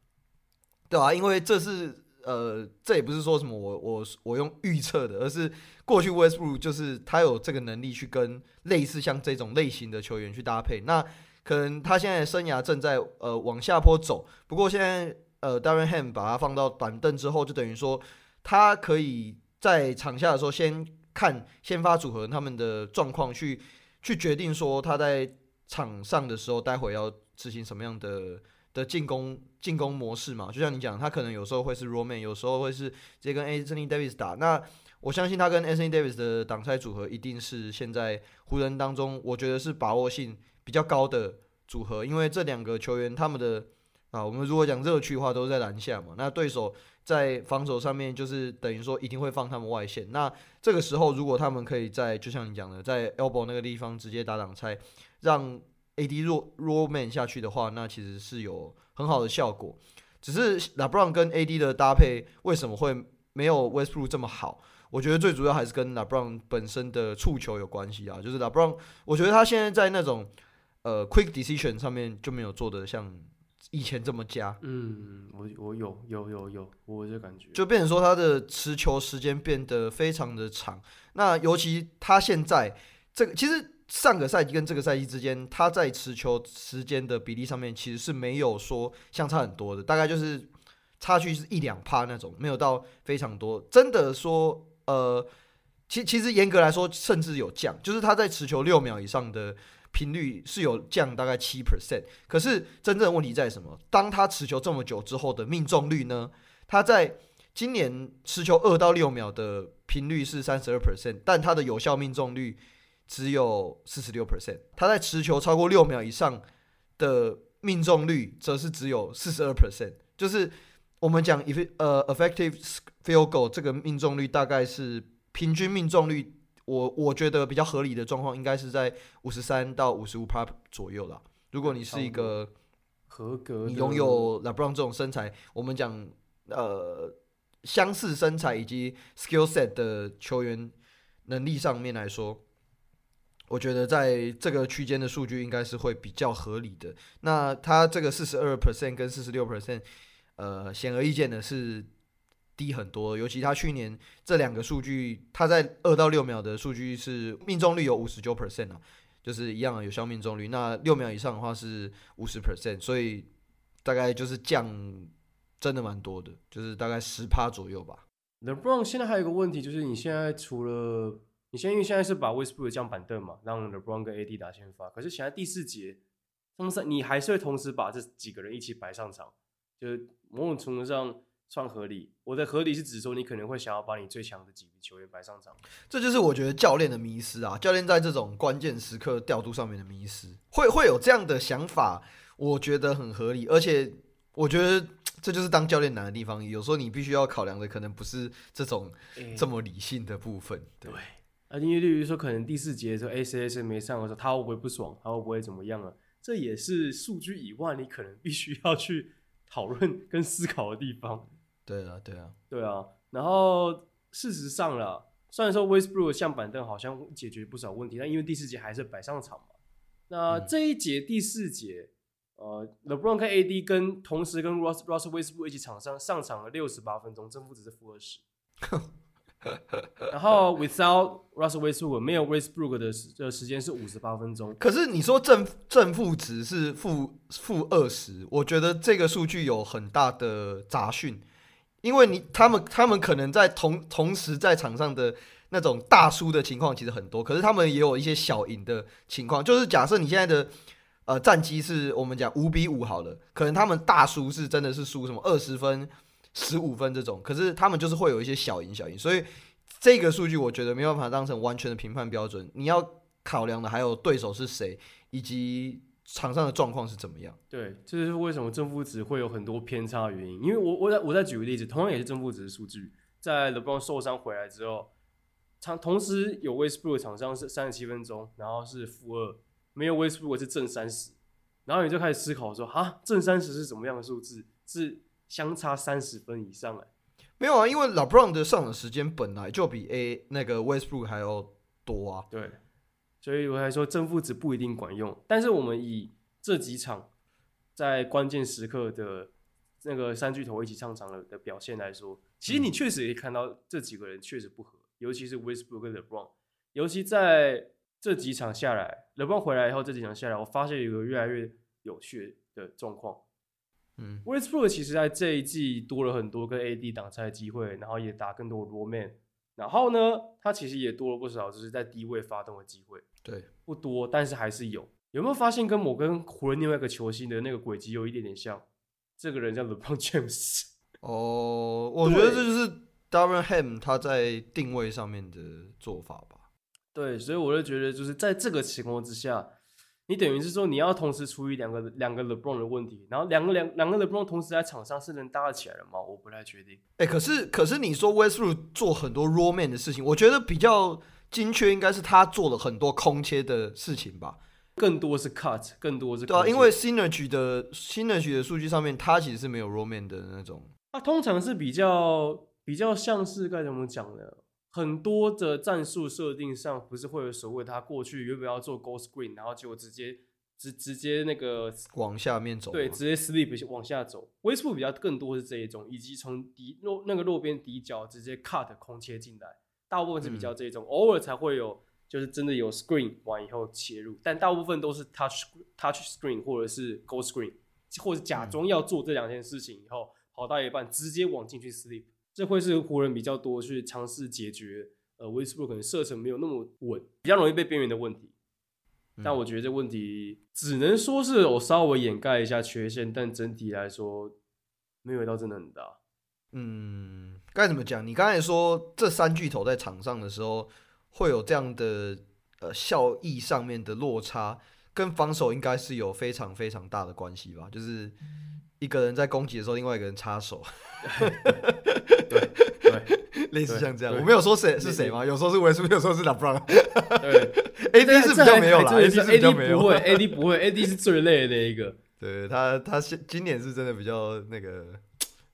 对啊，因为这是。呃，这也不是说什么我我我用预测的，而是过去 Westbrook 就是他有这个能力去跟类似像这种类型的球员去搭配。那可能他现在生涯正在呃往下坡走，不过现在呃 Darren Ham 把他放到板凳之后，就等于说他可以在场下的时候先看先发组合他们的状况，去去决定说他在场上的时候待会要执行什么样的。的进攻进攻模式嘛，就像你讲，他可能有时候会是 Roman，有时候会是直接跟 Anthony Davis 打。那我相信他跟 Anthony Davis 的挡拆组合一定是现在湖人当中，我觉得是把握性比较高的组合，因为这两个球员他们的啊，我们如果讲热区的话，都是在篮下嘛。那对手在防守上面就是等于说一定会放他们外线。那这个时候如果他们可以在就像你讲的，在 elbow 那个地方直接打挡拆，让 AD roll roll man 下去的话，那其实是有很好的效果。只是 LeBron 跟 AD 的搭配为什么会没有 Westbrook 这么好？我觉得最主要还是跟 LeBron 本身的触球有关系啊。就是 LeBron，我觉得他现在在那种呃 quick decision 上面就没有做的像以前这么佳。嗯，我我有有有有，我就感觉就变成说他的持球时间变得非常的长。那尤其他现在这个其实。上个赛季跟这个赛季之间，他在持球时间的比例上面其实是没有说相差很多的，大概就是差距是一两趴那种，没有到非常多。真的说，呃，其其实严格来说，甚至有降，就是他在持球六秒以上的频率是有降大概七 percent。可是真正的问题在什么？当他持球这么久之后的命中率呢？他在今年持球二到六秒的频率是三十二 percent，但他的有效命中率。只有四十六 percent，他在持球超过六秒以上的命中率则是只有四十二 percent，就是我们讲 if 呃 effective field goal 这个命中率大概是平均命中率，我我觉得比较合理的状况应该是在五十三到五十五趴左右啦。如果你是一个合格，你拥有 LeBron 这种身材，我们讲呃相似身材以及 skill set 的球员能力上面来说。我觉得在这个区间的数据应该是会比较合理的。那它这个四十二 percent 跟四十六 percent，呃，显而易见的是低很多。尤其他去年这两个数据，他在二到六秒的数据是命中率有五十九 percent 啊，就是一样的有效命中率。那六秒以上的话是五十 percent，所以大概就是降真的蛮多的，就是大概十趴左右吧。LeBron 现在还有一个问题，就是你现在除了你先因为现在是把 Westbrook 降板凳嘛，让 LeBron 跟 AD 打先发。可是现在第四节，他们你还是会同时把这几个人一起摆上场，就是某种程度上算合理。我的合理是指说，你可能会想要把你最强的几名球员摆上场。这就是我觉得教练的迷失啊，教练在这种关键时刻调度上面的迷失，会会有这样的想法，我觉得很合理。而且我觉得这就是当教练难的地方，有时候你必须要考量的可能不是这种这么理性的部分，对。对啊，因为例如说，可能第四节的时候，A C S 没上的时候，他会不会不爽？他会不会怎么样啊？这也是数据以外，你可能必须要去讨论跟思考的地方。对啊，对啊，对啊。然后事实上啦，虽然说 Westbrook 降板凳好像解决不少问题，但因为第四节还是摆上场嘛。那这一节第四节，呃，LeBron 跟 AD 跟同时跟 Russ Russell Westbrook 一起场上上场了六十八分钟，正负值是负二十。然后 without Russell Westbrook 没有 Westbrook 的时的时间是五十八分钟。可是你说正正负值是负负二十，我觉得这个数据有很大的杂讯，因为你他们他们可能在同同时在场上的那种大输的情况其实很多，可是他们也有一些小赢的情况。就是假设你现在的呃战绩是我们讲五比五好了，可能他们大输是真的是输什么二十分。十五分这种，可是他们就是会有一些小赢小赢，所以这个数据我觉得没有办法当成完全的评判标准。你要考量的还有对手是谁，以及场上的状况是怎么样？对，这就是为什么正负值会有很多偏差原因。因为我我再我再举个例子，同样也是正负值的数据，在 LeBron 受伤回来之后，场同时有 Westbrook 场上是三十七分钟，然后是负二，没有 Westbrook 是正三十，然后你就开始思考说，哈，正三十是怎么样的数字？是相差三十分以上哎？没有啊，因为 LeBron 的上场时间本来就比 A 那个 Westbrook 还要多啊。对。所以我还说正负值不一定管用，但是我们以这几场在关键时刻的那个三巨头一起上场的的表现来说，其实你确实可以看到这几个人确实不合，尤其是 Westbrook 跟 LeBron，尤其在这几场下来，LeBron 回来以后这几场下来，我发现有一个越来越有趣的状况。嗯，Westbrook 其实在这一季多了很多跟 AD 挡拆的机会，然后也打更多 roll man，然后呢，他其实也多了不少就是在低位发动的机会。对，不多，但是还是有。有没有发现跟某跟湖人另外一个球星的那个轨迹有一点点像？这个人叫 LeBron James。哦，我觉得这就是 Darvin Ham 他在定位上面的做法吧。对，所以我就觉得，就是在这个情况之下，你等于是说你要同时处理两个两个 LeBron 的问题，然后两个两两个 LeBron 同时在场上是能搭得起来的吗？我不太确定。哎、欸，可是可是你说 Westbrook 做很多 roll man 的事情，我觉得比较。精确应该是他做了很多空切的事情吧，更多是 cut，更多是对啊，因为 synergy 的 synergy 的数据上面，它其实是没有 roll man 的那种，他通常是比较比较像是该怎么讲呢？很多的战术设定上不是会有所谓他过去原本要做 go screen，然后结果直接直直接那个往下面走，对，直接 sleep 往下走。Westbrook 比较更多是这一种，以及从底落那个落边底角直接 cut 空切进来。大部分是比较这一种，嗯、偶尔才会有，就是真的有 screen 完以后切入，但大部分都是 touch touch screen 或者是 go screen，或者假装要做这两件事情以后，跑到一半直接往进去 sleep，这会是湖人比较多去尝试解决，呃，Westbrook 可能射程没有那么稳，比较容易被边缘的问题。但我觉得这问题只能说是我稍微掩盖一下缺陷，但整体来说没有到真的很大。嗯，该怎么讲？你刚才说这三巨头在场上的时候会有这样的呃效益上面的落差，跟防守应该是有非常非常大的关系吧？就是一个人在攻击的时候，另外一个人插手。对对，类似像这样。我没有说谁是谁吗？有时候是维斯，有时候是 LeBron。对，AD 是比较没有啦，AD 是比较没有。不会，AD 不会，AD 是最累的那一个。对他，他今年是真的比较那个。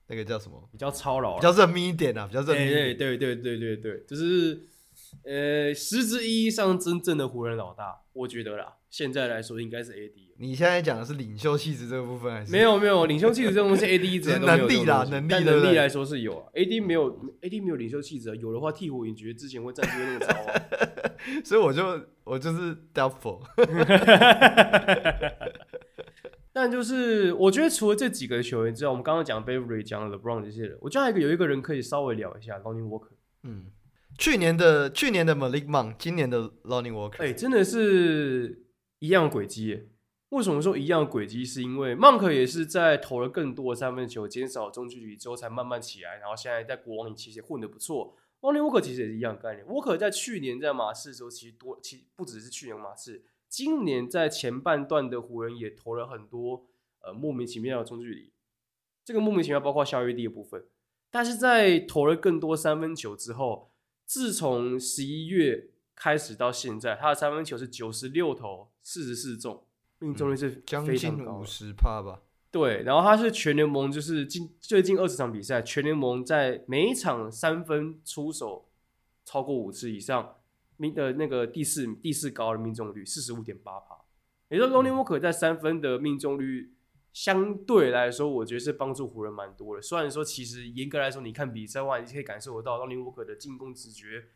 那个叫什么？比较操劳，比较认命一点啊，比较认命。对对对对对对，就是呃，实质意义上真正的湖人老大，我觉得啦，现在来说应该是 AD。你现在讲的是领袖气质这个部分还是？没有没有，领袖气质这种东西，AD 一直都没有能力啦，能力能力来说是有啊。AD 没有，AD 没有领袖气质，有的话鹈鹕你觉得之前会战绩会那么糟啊？所以我就我就是 doubtful。但就是我觉得除了这几个球员之外，我们刚刚讲 Beverley 讲 LeBron 这些人，我觉得还有一个有一个人可以稍微聊一下 Lonnie Walker。嗯，去年的去年的 Malik Monk，今年的 Lonnie Walker，哎、真的是一样轨迹耶。为什么说一样轨迹？是因为 Monk 也是在投了更多的三分球，减少中距离之后才慢慢起来，然后现在在国王里其实混得不错。Lonnie Walker 其实也是一样概念。Walker 在去年在马刺的时候，其实多，其实不只是去年马刺。今年在前半段的湖人也投了很多呃莫名其妙的中距离，这个莫名其妙包括效率低的部分，但是在投了更多三分球之后，自从十一月开始到现在，他的三分球是九十六投四十四中，命中率是非常高，将近五十帕吧。对，然后他是全联盟就是近最近二十场比赛，全联盟在每一场三分出手超过五次以上。命的那个第四第四高的命中率四十五点八帕，也就是 Lonnie Walker 在三分的命中率相对来说，我觉得是帮助湖人蛮多的。虽然说其实严格来说，你看比赛的话，你可以感受得到 Lonnie Walker 的进攻直觉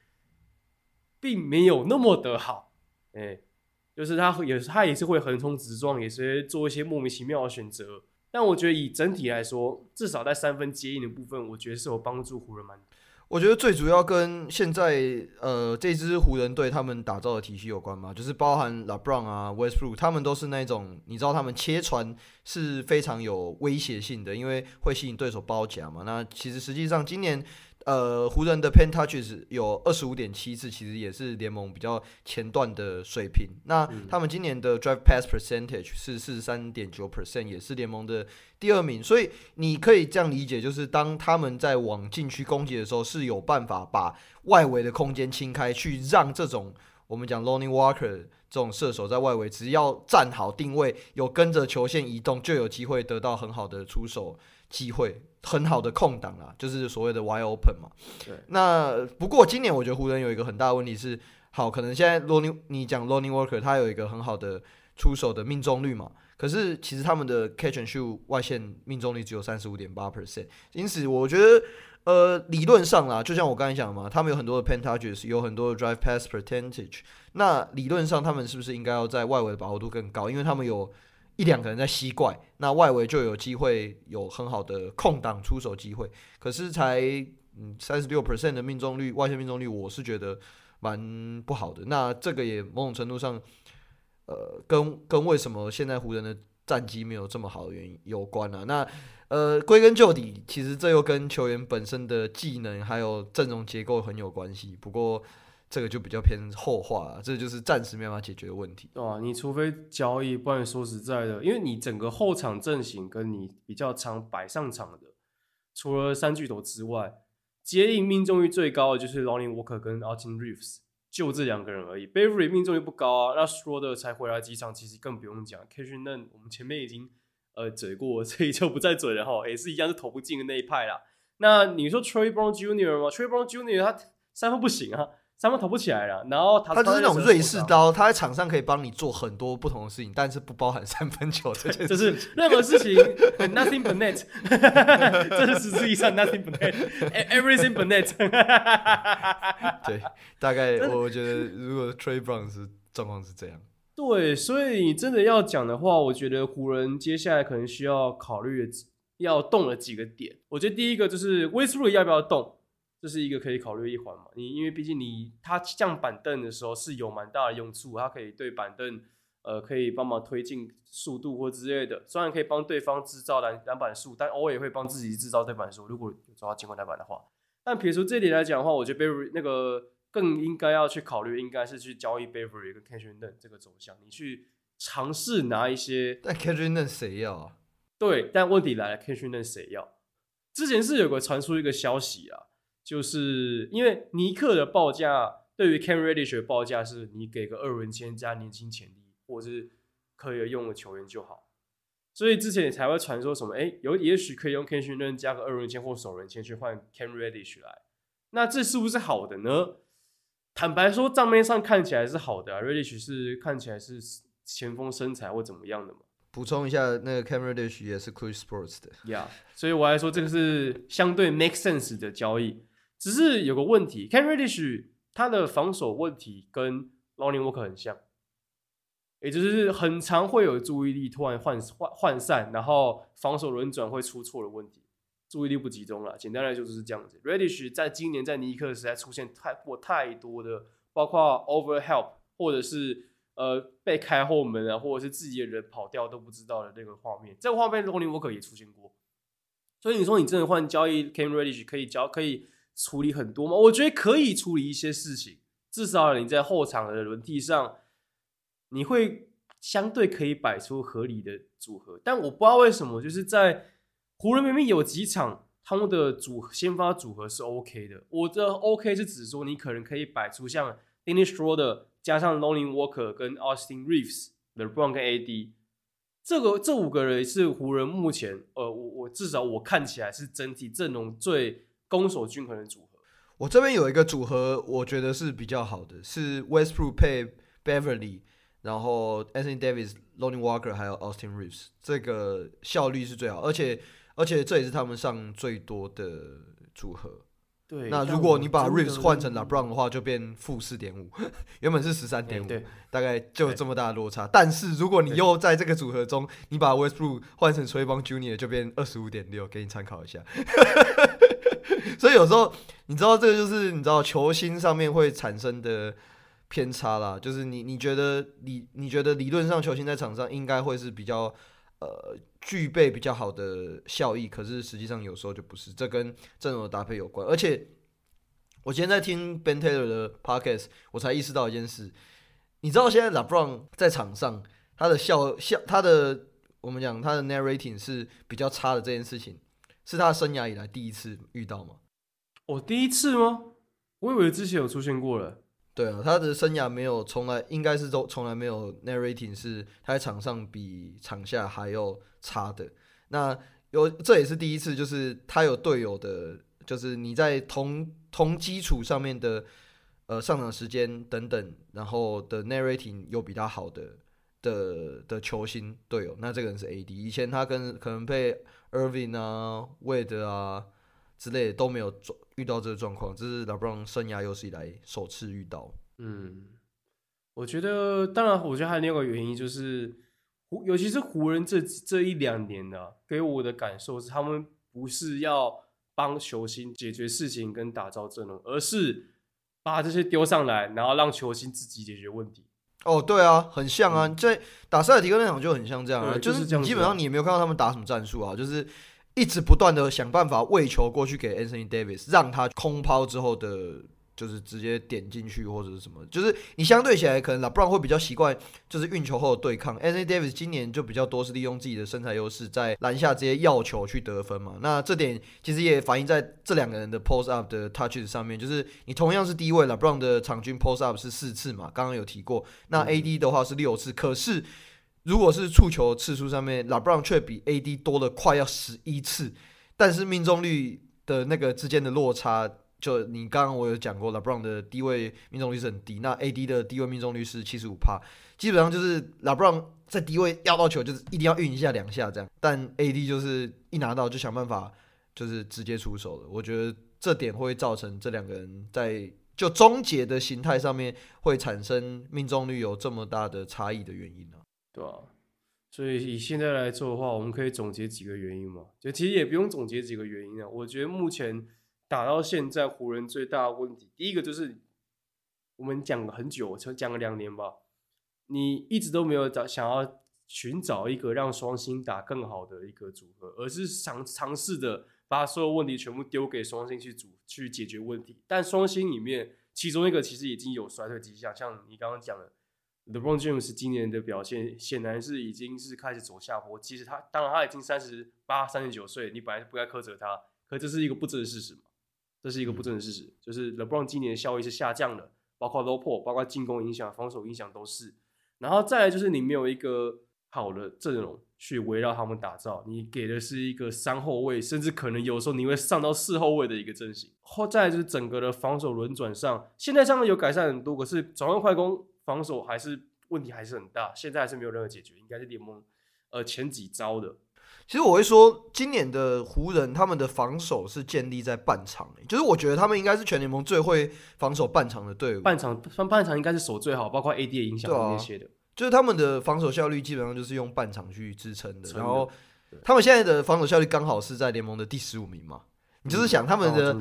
并没有那么的好，哎、就是他也他也是会横冲直撞，也是做一些莫名其妙的选择。但我觉得以整体来说，至少在三分接应的部分，我觉得是有帮助湖人蛮多。我觉得最主要跟现在呃这支湖人队他们打造的体系有关嘛，就是包含 LeBron 啊、Westbrook，他们都是那种你知道他们切传是非常有威胁性的，因为会吸引对手包夹嘛。那其实实际上今年呃，湖人的 paint touches 有二十五点七次，其实也是联盟比较前段的水平。那他们今年的 drive pass percentage 是四十三点九 percent，也是联盟的第二名。所以你可以这样理解，就是当他们在往禁区攻击的时候，是有办法把外围的空间清开，去让这种我们讲 Lonnie Walker 这种射手在外围，只要站好定位，有跟着球线移动，就有机会得到很好的出手机会。很好的空档啦，就是所谓的 wide open 嘛。对。那不过今年我觉得湖人有一个很大的问题是，好，可能现在 Lonnie 你讲 Lonnie Walker 他有一个很好的出手的命中率嘛，可是其实他们的 catch and shoot 外线命中率只有三十五点八 percent，因此我觉得呃理论上啦，就像我刚才讲的嘛，他们有很多的 touches，有很多的 drive pass percentage，那理论上他们是不是应该要在外围的把握度更高？因为他们有。一两个人在吸怪，那外围就有机会有很好的空档出手机会。可是才嗯三十六 percent 的命中率，外线命中率，我是觉得蛮不好的。那这个也某种程度上，呃，跟跟为什么现在湖人的战绩没有这么好的原因有关啊。那呃，归根究底，其实这又跟球员本身的技能还有阵容结构很有关系。不过。这个就比较偏后话了，这就是暂时没办法解决的问题。啊，你除非交易，不然说实在的，因为你整个后场阵型跟你比较常摆上场的，除了三巨头之外，接应命中率最高的就是 Lonnie Walker 跟 Austin Reeves，就这两个人而已。Beverly 命中率不高啊，那 s c h r o d e r 才回来几场，其实更不用讲。Kevin Love 我们前面已经呃嘴过，所以就不再嘴了哈，也是一样是投不进的那一派啦。那你说 Troy Brown Jr. 吗？Troy Brown Jr. 他三分不行啊。三分投不起来了，然后他就是那种瑞士刀，他在场上可以帮你做很多不同的事情，但是不包含三分球这件事。就是任何事情，nothing but net，这是实际上 nothing but net，everything but net。对，大概我觉得如果 Trey Brown 是状况是这样。对，所以你真的要讲的话，我觉得湖人接下来可能需要考虑要动了几个点。我觉得第一个就是 Westbrook 要不要动。这是一个可以考虑一环嘛？你因为毕竟你他降板凳的时候是有蛮大的用处，他可以对板凳呃可以帮忙推进速度或之类的。虽然可以帮对方制造篮篮板数，但偶尔也会帮自己制造对板数。如果有抓到进攻篮板的话，但撇除这一点来讲的话，我觉得 Beverley 那个更应该要去考虑，应该是去交易 Beverley 跟 Kendrick Nunn 这个走向。你去尝试拿一些，但 Nunn 谁要啊？对，但问题来了 Nunn 谁要？之前是有个传出一个消息啊。就是因为尼克的报价对于 Cam Reddish 的报价是你给个二轮签加年轻潜力或者是可以用的球员就好，所以之前也才会传说什么哎，有也许可以用 Kendrick Nunn 加个二轮签或首轮签去换 Cam Reddish 来，那这是不是好的呢？坦白说账面上看起来是好的啊，Reddish 是看起来是前锋身材或怎么样的嘛。补充一下，那个 Cam Reddish 也是 Clutch Sports 的，Yeah，所以我来说这个是相对 make sense 的交易。只是有个问题，Cam Reddish 他的防守问题跟 Lonnie Walker 很像，也就是很常会有注意力突然涣涣涣散，然后防守轮转会出错的问题，注意力不集中了。简单来说就是这样子。Reddish 在今年在尼克时代出现太过太多的，包括 overhelp 或者是呃被开后门啊，或者是自己的人跑掉都不知道的那个画面。这个画面 Lonnie Walker 也出现过，所以你说你真的换交易 Cam Reddish 可以交可以。处理很多吗？我觉得可以处理一些事情，至少你在后场的轮替上，你会相对可以摆出合理的组合。但我不知道为什么，就是在湖人明明有几场他们的组先发组合是 OK 的。我的 OK 是指说，你可能可以摆出像 Dennis Schroeder 加上 Lonnie Walker 跟 Austin Reeves、LeBron 跟 AD 这个这五个人是湖人目前呃，我我至少我看起来是整体阵容最。攻守均衡的组合，我这边有一个组合，我觉得是比较好的，是 Westbrook 配 Beverley，然后 Anthony Davis、Lonnie Walker 还有 Austin Reeves，这个效率是最好，而且而且这也是他们上最多的组合。对，那如果你把 Reeves 换成 LeBron 的话，就变负四点五，原本是十三点五，大概就有这么大的落差。但是如果你又在这个组合中，你把 Westbrook 换成 Trae Young Jr.，就变二十五点六，给你参考一下。所以有时候你知道这个就是你知道球星上面会产生的偏差啦，就是你你觉得理你觉得理论上球星在场上应该会是比较呃具备比较好的效益，可是实际上有时候就不是，这跟阵容的搭配有关。而且我今天在听 Ben Taylor 的 Podcast，我才意识到一件事，你知道现在 LeBron 在场上他的效效他的我们讲他的 narrating 是比较差的这件事情，是他生涯以来第一次遇到吗？哦，第一次吗？我以为之前有出现过了。对啊，他的生涯没有从来，应该是都从来没有 narrating 是他在场上比场下还要差的。那有这也是第一次，就是他有队友的，就是你在同同基础上面的呃上场时间等等，然后的 narrating 有比他好的的的球星队友。那这个人是 AD，以前他跟可能被 Irving 啊、Wade 啊。之类的都没有遇到这个状况，这是 LeBron 生涯有史以来首次遇到。嗯，我觉得，当然，我觉得还有另一个原因就是，尤其是湖人这这一两年呢、啊，给我的感受是，他们不是要帮球星解决事情跟打造阵容，而是把这些丢上来，然后让球星自己解决问题。哦，对啊，很像啊，在、嗯、打塞尔提克那场就很像这样啊，就是基本上你也没有看到他们打什么战术啊，就是。一直不断的想办法喂球过去给 Anthony Davis，让他空抛之后的，就是直接点进去或者是什么，就是你相对起来可能 LeBron 会比较习惯，就是运球后的对抗。Anthony Davis 今年就比较多是利用自己的身材优势，在篮下直接要球去得分嘛。那这点其实也反映在这两个人的 Post Up 的 Touches 上面，就是你同样是低位，LeBron 的场均 Post Up 是四次嘛，刚刚有提过。那 AD 的话是六次，可是。如果是触球次数上面，LeBron 却比 AD 多了快要十一次，但是命中率的那个之间的落差，就你刚刚我有讲过，LeBron 的低位命中率是很低，那 AD 的低位命中率是七十五趴，基本上就是 LeBron 在低位要到球就是一定要运一下两下这样，但 AD 就是一拿到就想办法就是直接出手了，我觉得这点会造成这两个人在就终结的形态上面会产生命中率有这么大的差异的原因呢、啊。对啊，所以以现在来做的话，我们可以总结几个原因嘛？就其实也不用总结几个原因啊。我觉得目前打到现在，湖人最大的问题，第一个就是我们讲了很久，讲了两年吧，你一直都没有找想要寻找一个让双星打更好的一个组合，而是尝尝试的把所有问题全部丢给双星去组去解决问题。但双星里面，其中一个其实已经有衰退迹象，像你刚刚讲的。LeBron James 今年的表现显然是已经是开始走下坡。其实他当然他已经三十八、三十九岁，你本来不该苛责他，可这是一个不争的事实嘛？这是一个不争的事实，就是 LeBron 今年的效益是下降的，包括 low post，包括进攻影响、防守影响都是。然后再来就是你没有一个好的阵容去围绕他们打造，你给的是一个三后卫，甚至可能有时候你会上到四后卫的一个阵型。后再来就是整个的防守轮转上，现在上面有改善很多，可是转换快攻。防守还是问题还是很大，现在还是没有任何解决，应该是联盟呃前几招的。其实我会说，今年的湖人他们的防守是建立在半场，就是我觉得他们应该是全联盟最会防守半场的队伍。半场半半场应该是守最好，包括 AD 的影响那些的，就是他们的防守效率基本上就是用半场去支撑的。然后他们现在的防守效率刚好是在联盟的第十五名嘛，你就是想他们的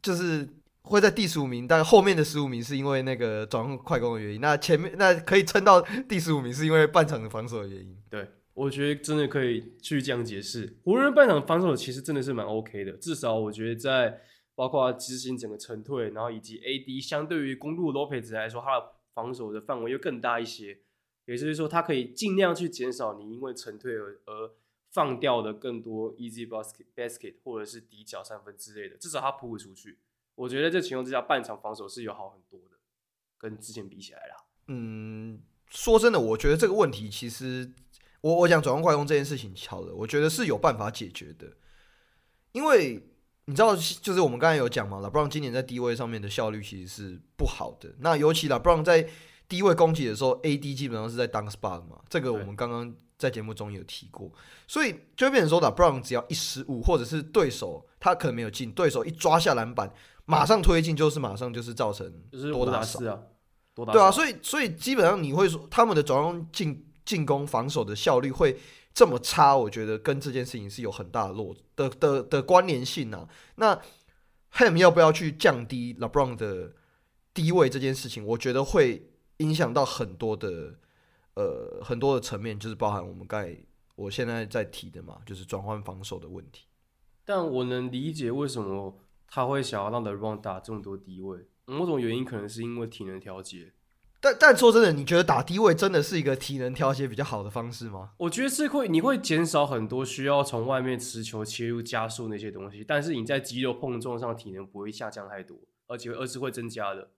就是。会在第十五名，但后面的十五名是因为那个转换快攻的原因。那前面那可以撑到第十五名，是因为半场的防守的原因。对，我觉得真的可以去这样解释。湖人半场防守其实真的是蛮 OK 的，至少我觉得在包括执行整个撤退，然后以及 AD 相对于公路 Lopez 来说，他的防守的范围又更大一些。也就是说，他可以尽量去减少你因为撤退而而放掉的更多 easy basket basket 或者是底角三分之类的，至少他扑不出去。我觉得这情况之下，半场防守是有好很多的，跟之前比起来啦。嗯，说真的，我觉得这个问题其实，我我讲转换快攻这件事情，好的，我觉得是有办法解决的。因为你知道，就是我们刚才有讲嘛，LeBron 今年在低位上面的效率其实是不好的。那尤其 LeBron 在低位攻击的时候，AD 基本上是在 dunk spot 嘛，这个我们刚刚在节目中有提过，所以就变成说，LeBron 只要一失误，或者是对手他可能没有进，对手一抓下篮板。马上推进就是马上就是造成多打少啊，多打对啊，所以所以基本上你会说他们的转换进进攻防守的效率会这么差，我觉得跟这件事情是有很大的落的的的关联性啊。那 Ham 要不要去降低 LeBron 的低位这件事情，我觉得会影响到很多的呃很多的层面，就是包含我们刚才我现在在提的嘛，就是转换防守的问题。但我能理解为什么他会想要让 LeBron 打这么多低位，某种原因可能是因为体能调节。但但说真的，你觉得打低位真的是一个体能调节比较好的方式吗？我觉得是会，你会减少很多需要从外面持球切入加速那些东西，但是你在肌肉碰撞上体能不会下降太多，而且而是会增加的。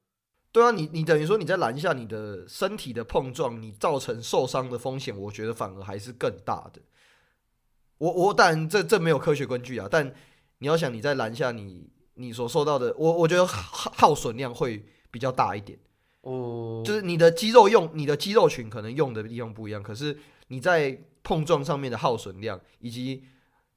对啊，你你等于说你在篮下你的身体的碰撞，你造成受伤的风险，我觉得反而还是更大的。我我当然这这没有科学根据啊，但你要想你在篮下你你所受到的，我我觉得耗耗损量会比较大一点。哦，oh. 就是你的肌肉用你的肌肉群可能用的地方不一样，可是你在碰撞上面的耗损量，以及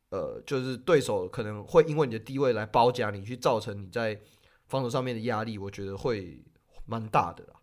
呃，就是对手可能会因为你的低位来包夹你，去造成你在防守上面的压力，我觉得会蛮大的啦。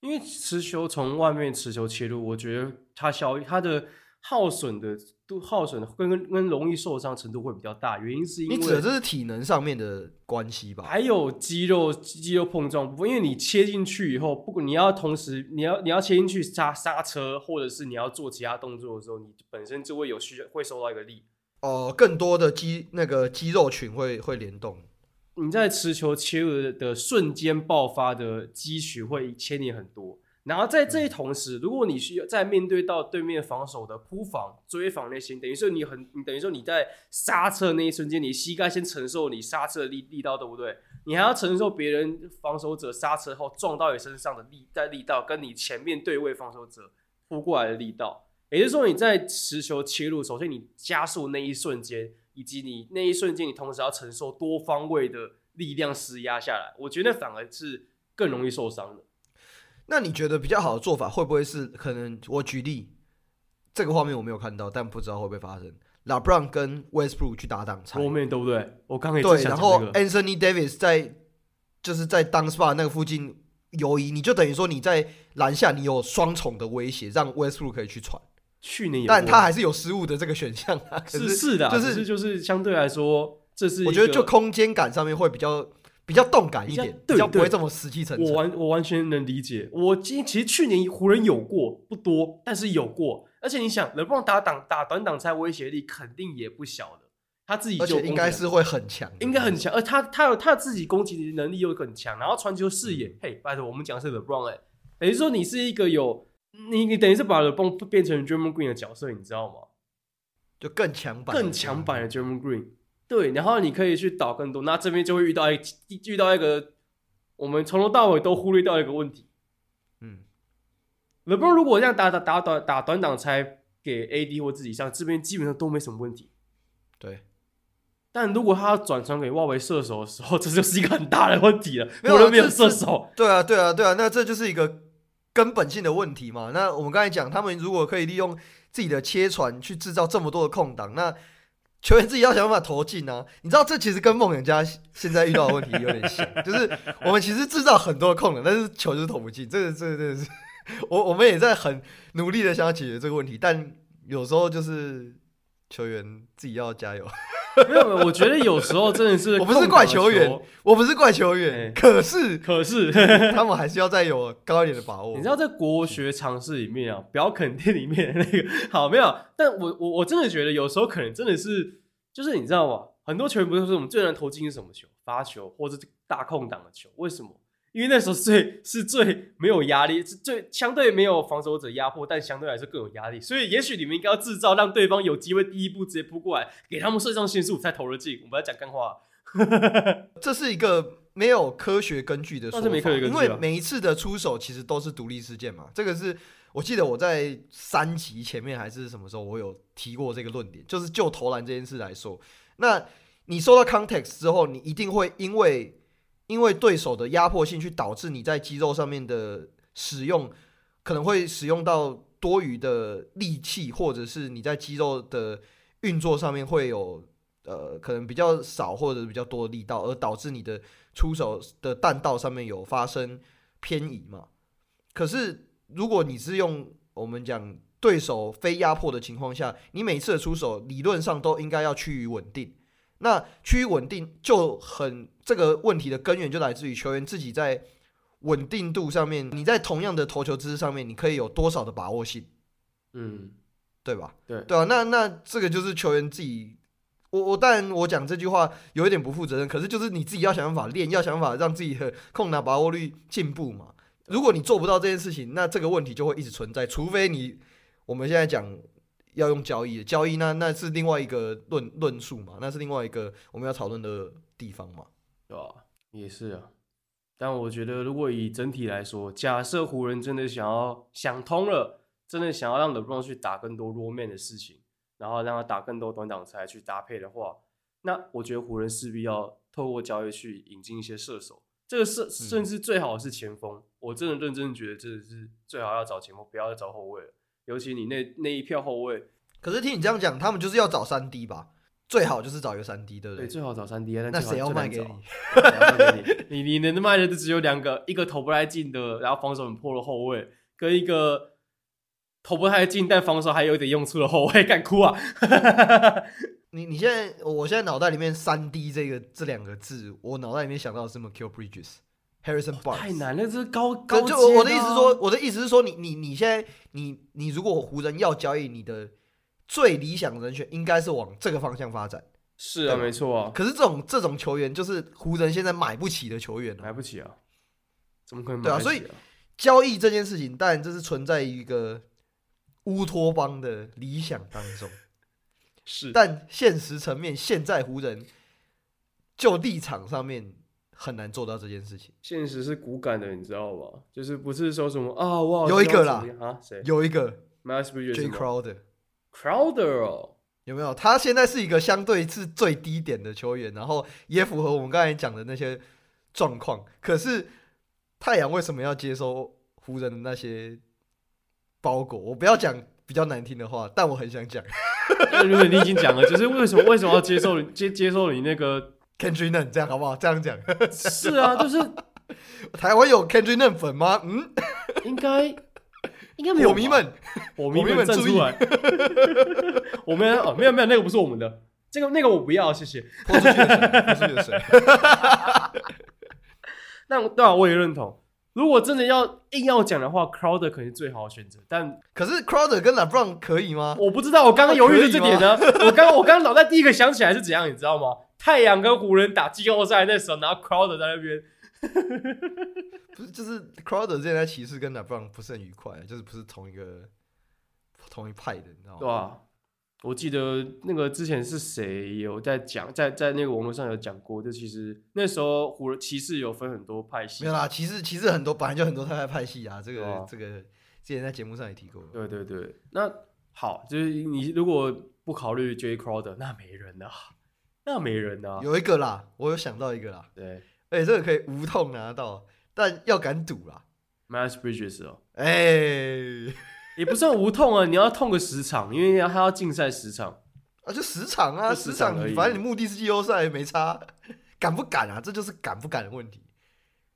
因为持球从外面持球切入，我觉得它消它的。耗损的都耗损的跟跟跟容易受伤程度会比较大，原因是因为你指的这是体能上面的关系吧？还有肌肉肌肉碰撞部分，因为你切进去以后，不管你要同时你要你要切进去刹刹车，或者是你要做其他动作的时候，你本身就会有需要会受到一个力哦、呃，更多的肌那个肌肉群会会联动。你在持球切入的，的瞬间爆发的肌群会牵连很多。然后在这一同时，如果你需要在面对到对面防守的扑防、追防那些，等于说你很，你等于说你在刹车那一瞬间，你膝盖先承受你刹车的力力道，对不对？你还要承受别人防守者刹车后撞到你身上的力在力道，跟你前面对位防守者扑过来的力道。也就是说，你在持球切入，首先你加速那一瞬间，以及你那一瞬间，你同时要承受多方位的力量施压下来，我觉得反而是更容易受伤的。那你觉得比较好的做法会不会是可能？我举例，这个画面我没有看到，但不知道会不会发生。LeBron 跟 Westbrook 去打挡拆，后面对不对？我刚才对，然后 Anthony Davis 在就是在 dunk spot 那个附近游移，你就等于说你在篮下你有双重的威胁，让 Westbrook 可以去传。去年，但他还是有失误的这个选项啊。是是的，就是就是相对来说，这是我觉得就空间感上面会比较。比较动感一点，比较不会这么死气沉沉。我完我完全能理解。我今其实去年湖人有过不多，但是有过。而且你想，LeBron 打挡打短挡拆威胁力肯定也不小的。他自己就应该是会很强，应该很强。而他他有他自己攻击能力又很强，然后传球视野。嘿，拜托，我们讲的是 LeBron 哎，等于说你是一个有你你等于是把 LeBron 变成 Draymond Green 的角色，你知道吗？就更强版，更强版的 Draymond Green。对，然后你可以去导更多，那这边就会遇到一遇到一个我们从头到尾都忽略掉一个问题。嗯，LeBron 如果这样打打打短打短挡拆给 AD 或自己上，这边基本上都没什么问题。对，但如果他要转传给外围射手的时候，这就是一个很大的问题了。没有人没有射手。对啊，对啊，对啊，那这就是一个根本性的问题嘛。那我们刚才讲，他们如果可以利用自己的切传去制造这么多的空档，那球员自己要想办法投进啊！你知道这其实跟梦想家现在遇到的问题有点像，就是我们其实制造很多空档，但是球就是投不进。这个、这个、这个是我我们也在很努力的想要解决这个问题，但有时候就是球员自己要加油。没 有没有，我觉得有时候真的是 我不是怪球员，我不是怪球员，欸、可是可是 他们还是要再有高一点的把握。你知道在国学常识里面啊，表肯定里面那个好没有？但我我我真的觉得有时候可能真的是，就是你知道吗？很多球员不是说我们最难投进是什么球？发球或者大空档的球？为什么？因为那时候最是最没有压力，是最相对没有防守者压迫，但相对来说更有压力。所以也许你们应该要制造让对方有机会第一步直接扑过来，给他们射上腺素才投了进。我们要讲干话，这是一个没有科学根据的说法，因为每一次的出手其实都是独立事件嘛。这个是我记得我在三集前面还是什么时候，我有提过这个论点，就是就投篮这件事来说，那你收到 context 之后，你一定会因为。因为对手的压迫性，去导致你在肌肉上面的使用，可能会使用到多余的力气，或者是你在肌肉的运作上面会有呃，可能比较少或者比较多的力道，而导致你的出手的弹道上面有发生偏移嘛。可是如果你是用我们讲对手非压迫的情况下，你每次的出手理论上都应该要趋于稳定。那趋于稳定就很这个问题的根源就来自于球员自己在稳定度上面，你在同样的投球姿势上面，你可以有多少的把握性？嗯，对吧？对对啊，那那这个就是球员自己。我我当然我讲这句话有一点不负责任，可是就是你自己要想办法练，要想办法让自己的控拿把握率进步嘛。如果你做不到这件事情，那这个问题就会一直存在。除非你我们现在讲要用交易的交易，那那是另外一个论论述嘛，那是另外一个我们要讨论的地方嘛，对吧？也是啊。但我觉得，如果以整体来说，假设湖人真的想要想通了，真的想要让 LeBron 去打更多 roll man 的事情。然后让他打更多短挡拆去搭配的话，那我觉得湖人势必要透过交易去引进一些射手，这个甚甚至最好是前锋。嗯、我真的认真觉得，真的是最好要找前锋，不要再找后卫了。尤其你那那一票后卫，可是听你这样讲，他们就是要找三 D 吧？最好就是找一个三 D，对不对？对，最好找三 D 啊。那谁要 卖给你？你你能卖的就只有两个，一个投不太进的，然后防守很破的后卫，跟一个。投不太进，但防守还有一点用处的后卫，敢哭啊！你你现在，我现在脑袋里面三 D 这个这两个字，我脑袋里面想到的是 Mikal Bridges、Harrison Barnes，太难了，这是高高就我的意思是说，我的意思是说，你你你现在你你如果湖人要交易，你的最理想人选应该是往这个方向发展。是啊，没错啊。可是这种这种球员就是湖人现在买不起的球员，买不起啊？怎么可能买对啊？所以交易这件事情，当然这是存在于一个。乌托邦的理想当中，是，但现实层面，现在湖人就立场上面很难做到这件事情。现实是骨感的，你知道吧？就是不是说什么啊？哇，有一个啦啊，谁？有一个 Jae Crowder，Crowder 哦，有没有？他现在是一个相对是最低点的球员，然后也符合我们刚才讲的那些状况。可是太阳为什么要接收湖人的那些？包裹，我不要讲比较难听的话，但我很想讲。如果你已经讲了，就是为什么为什么要接受接接受你那个 Kendrick Nunn 这样好不好？这样讲。是啊，就是 台湾有 Kendrick Nunn 粉吗？嗯，应该应该没有。我迷们，我迷们站出来。我们哦，没有没有，那个不是我们的，这个那个我不要，谢谢。泼出去的水，泼出去的水。那对啊，我也认同。如果真的要硬要讲的话，Crowder 可能是最好的选择。但可是 Crowder 跟 LeBron 可以吗？我不知道，我刚刚犹豫的这点呢。我刚我刚刚脑袋第一个想起来是怎样，你知道吗？太阳跟湖人打季后赛那时候，然后 Crowder 在那边，不是就是 Crowder 之前在骑士跟 LeBron 不是很愉快，就是不是同一个同一派的，你知道吗？对啊。我记得那个之前是谁有在讲，在在那个网络上有讲过，就其实那时候湖人骑士有分很多派系，没有啦，骑士骑士很多，本来就很多太太派系啊，这个、哦、这个之前在节目上也提过。对对对，那好，就是你如果不考虑 Jae Crowder，那没人啊，那没人啊，有一个啦，我有想到一个啦，对，而且这个可以无痛拿到，但要敢赌啦，Miles Bridges 哦，哎、欸。也不算无痛啊，你要痛个十场，因为他要竞赛十场啊，就十场啊，十场，反正你目的是季后赛，没差，敢不敢啊？这就是敢不敢的问题，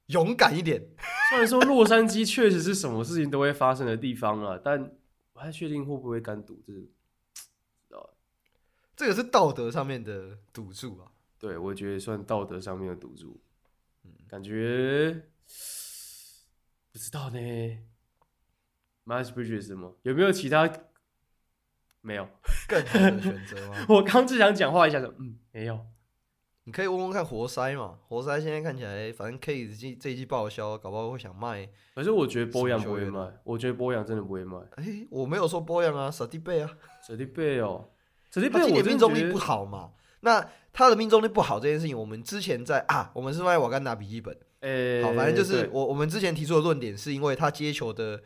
勇敢一点。虽然说洛杉矶确实是什么事情都会发生的地方啊，但我还确定会不会敢赌，这是这个是道德上面的赌注啊。对，我觉得算道德上面的赌注，嗯，感觉不知道呢。Miles Bridges 吗？有没有其他？没有更好的选择吗？我刚只想讲话一下，说嗯，没有。你可以问问看活塞嘛？活塞现在看起来，反正 K 这这一季报销，搞不好会想卖。可是我觉得波扬不会卖，我觉得波扬真的不会卖。哎、欸，我没有说波扬啊，史蒂贝啊，史蒂贝哦，史蒂贝，他今年命中率不好嘛？那他的命中率不好这件事情，我们之前在啊，我们是卖瓦甘达笔记本。哎、欸，好，反正就是我我们之前提出的论点，是因为他接球的。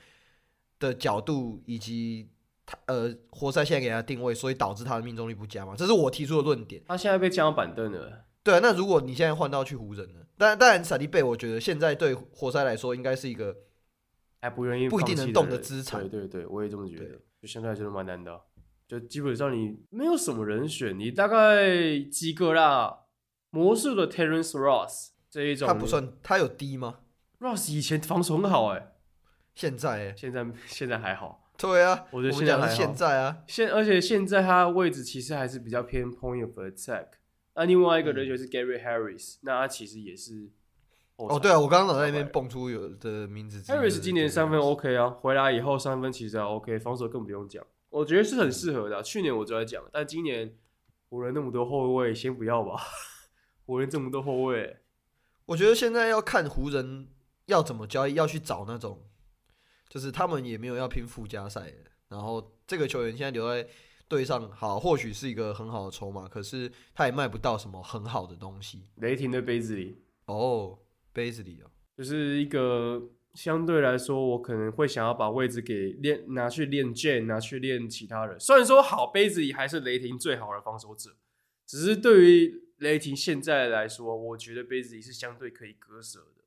的角度以及他呃，活塞现在给他定位，所以导致他的命中率不佳嘛？这是我提出的论点。他现在被降到板凳了。对啊，那如果你现在换到去湖人呢，当然当然，史蒂贝，我觉得现在对活塞来说应该是一个还不愿意不一定能动的资产。对对对，我也这么觉得。就现在真的蛮难的，就基本上你没有什么人选，你大概几个啦？魔术的 Terrence Ross 这一种，他不算，他有低吗？Ross 以前防守很好哎、欸。现在、欸，现在现在还好。对啊，我觉得现在还好。是现在啊，现而且现在他位置其实还是比较偏 point of attack。那另外一个人就是 Gary Harris，、嗯、那他其实也是。哦，对啊，我刚刚脑袋里面蹦出有的名字。Harris 今年三分 OK 啊，回来以后三分其实还 OK，防守更不用讲。我觉得是很适合的、啊。去年我就在讲，但今年湖人那么多后卫，先不要吧。湖人这么多后卫，我觉得现在要看湖人要怎么交易，要去找那种，就是他们也没有要拼附加赛，然后这个球员现在留在队上，好，或许是一个很好的筹码，可是他也卖不到什么很好的东西。雷霆的杯子里，哦，杯子里哦，就是一个。相对来说，我可能会想要把位置给练拿去练 Jane，拿去练其他人。虽然说好杯子里还是雷霆最好的防守者，只是对于雷霆现在来说，我觉得杯子里是相对可以割舍的。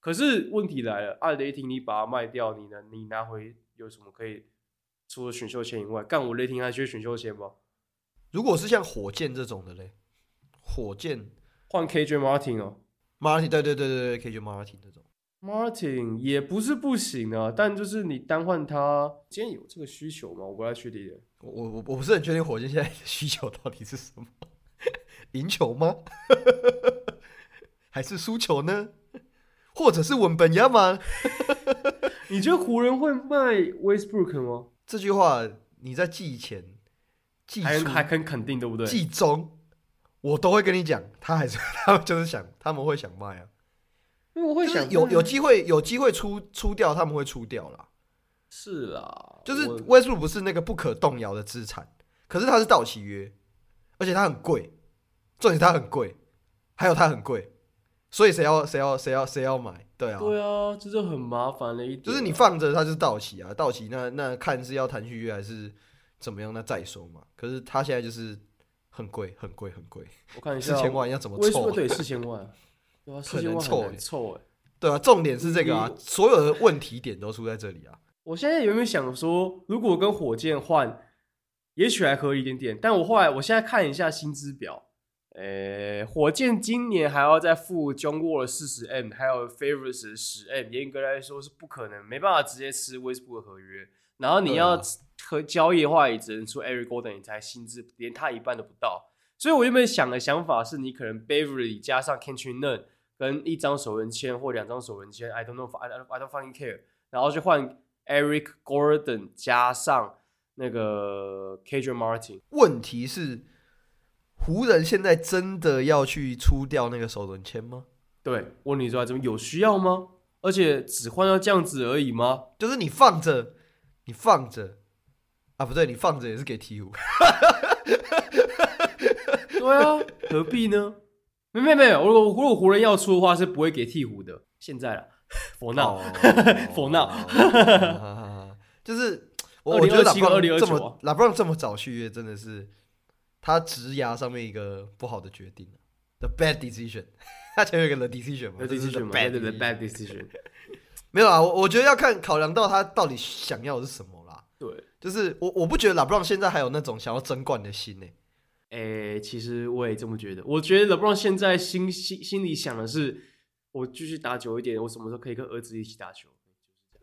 可是问题来了，按、啊、雷霆你把它卖掉，你呢？你拿回有什么可以？除了选秀权以外，干我雷霆还缺选秀权吗？如果是像火箭这种的嘞，火箭换 KJ Martin 哦，Martin 对对对对对，KJ Martin 这种。Martin 也不是不行啊，但就是你单换他，今天有这个需求吗？我不太确定。我我我不是很确定火箭现在的需求到底是什么？赢球吗？还是输球呢？或者是文本压吗？你觉得湖人会卖 Westbrook 吗？这句话你在季前、季初还很肯定，对不对？季中我都会跟你讲，他还是 他们就是想他们会想卖啊。因为我会想有有机会有机会出出掉，他们会出掉啦。是啦，就是 Westbrook 不是那个不可动摇的资产，可是他是到期约，而且他很贵，重点是他很贵，还有他很贵，所以谁要谁要谁要谁要买？对啊，对啊，这就很麻烦了一点啊。就是你放着它就是到期啊，到期那那看是要谈续约还是怎么样，那再说嘛。可是他现在就是很贵很贵很贵，我看一下 四千万要怎么凑？对，四千万。对啊，很难凑哎，对啊，重点是这个啊，所有的问题点都出在这里啊。我现在有没有想说，如果跟火箭换，也许还可以一点点。但我后来，我现在看一下薪资表，诶，火箭今年还要再付 John Wall 四十 M，还有 Favors 十 M，严格来说是不可能，没办法直接吃 Westbrook 的合约。然后你要和交易的话，也只能出 Eric Gordon，你才薪资连他一半都不到。所以我原本想的想法是，你可能 Beverly 加上 Nunn 跟一张首轮签或两张首轮签，I don't know，I don't I don't fucking care，然后去换 Eric Gordon 加上那个 KJ Martin。问题是，湖人现在真的要去出掉那个首轮签吗？对，问题就在这边，有需要吗？而且只换到这样子而已吗？就是你放着，你放着啊，不对，你放着也是给鹈鹕。对啊，何必呢？没没没有，如果如果湖人要出的话，是不会给鹈鹕的。现在了，for now，for now，就是我我觉得 LeBron 这么 LeBron 这么早续约，真的是他职涯上面一个不好的决定，the bad decision。他前面有个 the decision 嘛，the，decision 嘛，the bad decision。没有啊，我我觉得要看考量到他到底想要的是什么啦。对，就是我我不觉得 LeBron 现在还有那种想要争冠的心呢、欸。诶、欸，其实我也这么觉得。我觉得 LeBron 现在心心心里想的是，我继续打久一点，我什么时候可以跟儿子一起打球？